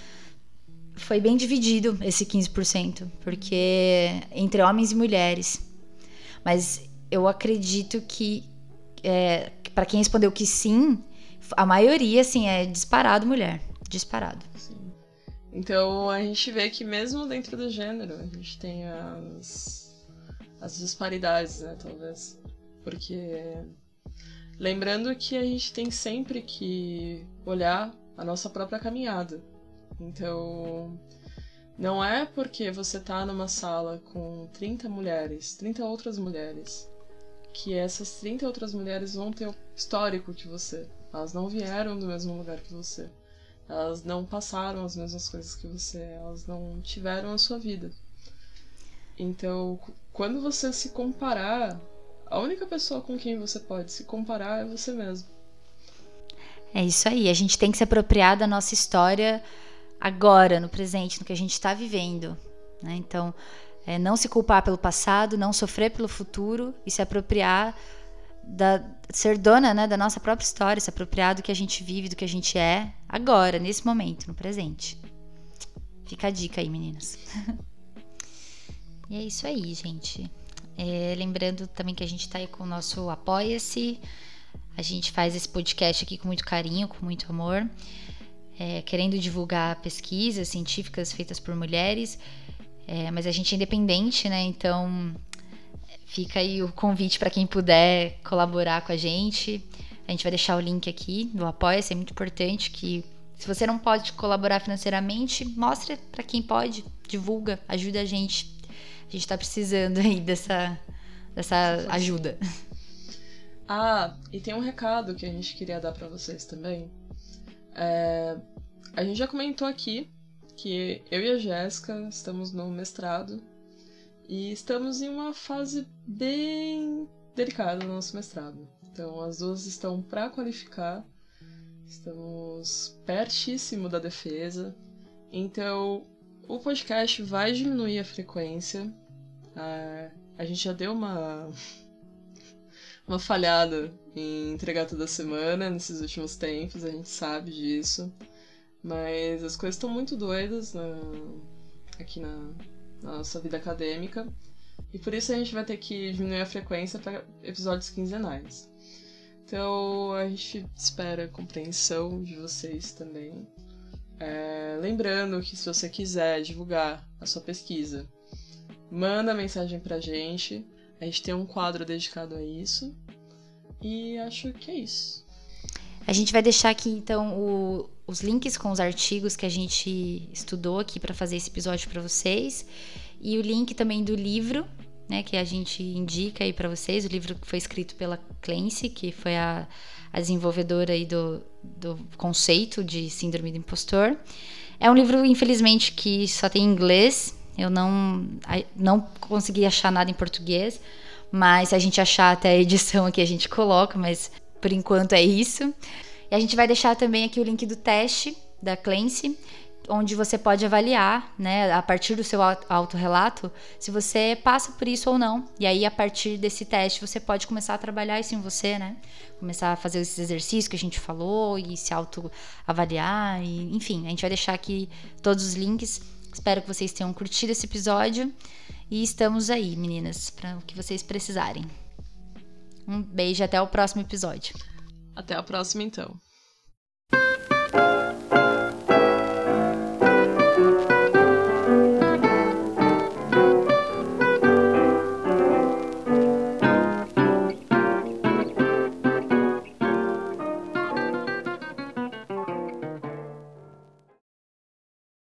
foi bem dividido esse 15%, porque entre homens e mulheres. Mas eu acredito que, é, para quem respondeu que sim, a maioria, assim, é disparado mulher. Disparado. Sim. Então a gente vê que mesmo dentro do gênero, a gente tem as as disparidades, né, talvez. Porque lembrando que a gente tem sempre que olhar a nossa própria caminhada. Então, não é porque você tá numa sala com 30 mulheres, 30 outras mulheres, que essas 30 outras mulheres vão ter o histórico que você. Elas não vieram do mesmo lugar que você. Elas não passaram as mesmas coisas que você. Elas não tiveram a sua vida. Então, quando você se comparar, a única pessoa com quem você pode se comparar é você mesmo. É isso aí. A gente tem que se apropriar da nossa história agora, no presente, no que a gente está vivendo. Né? Então, é, não se culpar pelo passado, não sofrer pelo futuro e se apropriar da ser dona né, da nossa própria história, se apropriar do que a gente vive, do que a gente é agora, nesse momento, no presente. Fica a dica aí, meninas. E é isso aí, gente. É, lembrando também que a gente está aí com o nosso Apoia-se. A gente faz esse podcast aqui com muito carinho, com muito amor, é, querendo divulgar pesquisas científicas feitas por mulheres, é, mas a gente é independente, né? Então fica aí o convite para quem puder colaborar com a gente. A gente vai deixar o link aqui do Apoia-se, é muito importante que se você não pode colaborar financeiramente, mostre para quem pode, divulga, ajuda a gente a gente tá precisando aí dessa, dessa ajuda. Ah, e tem um recado que a gente queria dar para vocês também. É, a gente já comentou aqui que eu e a Jéssica estamos no mestrado e estamos em uma fase bem delicada no nosso mestrado. Então, as duas estão para qualificar, estamos pertíssimo da defesa. Então, o podcast vai diminuir a frequência a, a gente já deu uma. uma falhada em entregar toda semana nesses últimos tempos, a gente sabe disso. Mas as coisas estão muito doidas na, aqui na, na nossa vida acadêmica. E por isso a gente vai ter que diminuir a frequência para episódios quinzenais. Então a gente espera a compreensão de vocês também. É, lembrando que se você quiser divulgar a sua pesquisa manda mensagem pra gente. A gente tem um quadro dedicado a isso. E acho que é isso. A gente vai deixar aqui então o, os links com os artigos que a gente estudou aqui para fazer esse episódio para vocês e o link também do livro, né, que a gente indica aí para vocês, o livro que foi escrito pela Clancy, que foi a, a desenvolvedora aí do, do conceito de síndrome do impostor. É um livro, infelizmente, que só tem em inglês. Eu não, não consegui achar nada em português, mas se a gente achar até a edição aqui a gente coloca, mas por enquanto é isso. E a gente vai deixar também aqui o link do teste da Clancy, onde você pode avaliar, né, a partir do seu autorrelato, se você passa por isso ou não. E aí, a partir desse teste, você pode começar a trabalhar isso em você, né? Começar a fazer esses exercícios que a gente falou e se autoavaliar. E, enfim, a gente vai deixar aqui todos os links. Espero que vocês tenham curtido esse episódio. E estamos aí, meninas, para o que vocês precisarem. Um beijo até o próximo episódio. Até a próxima, então.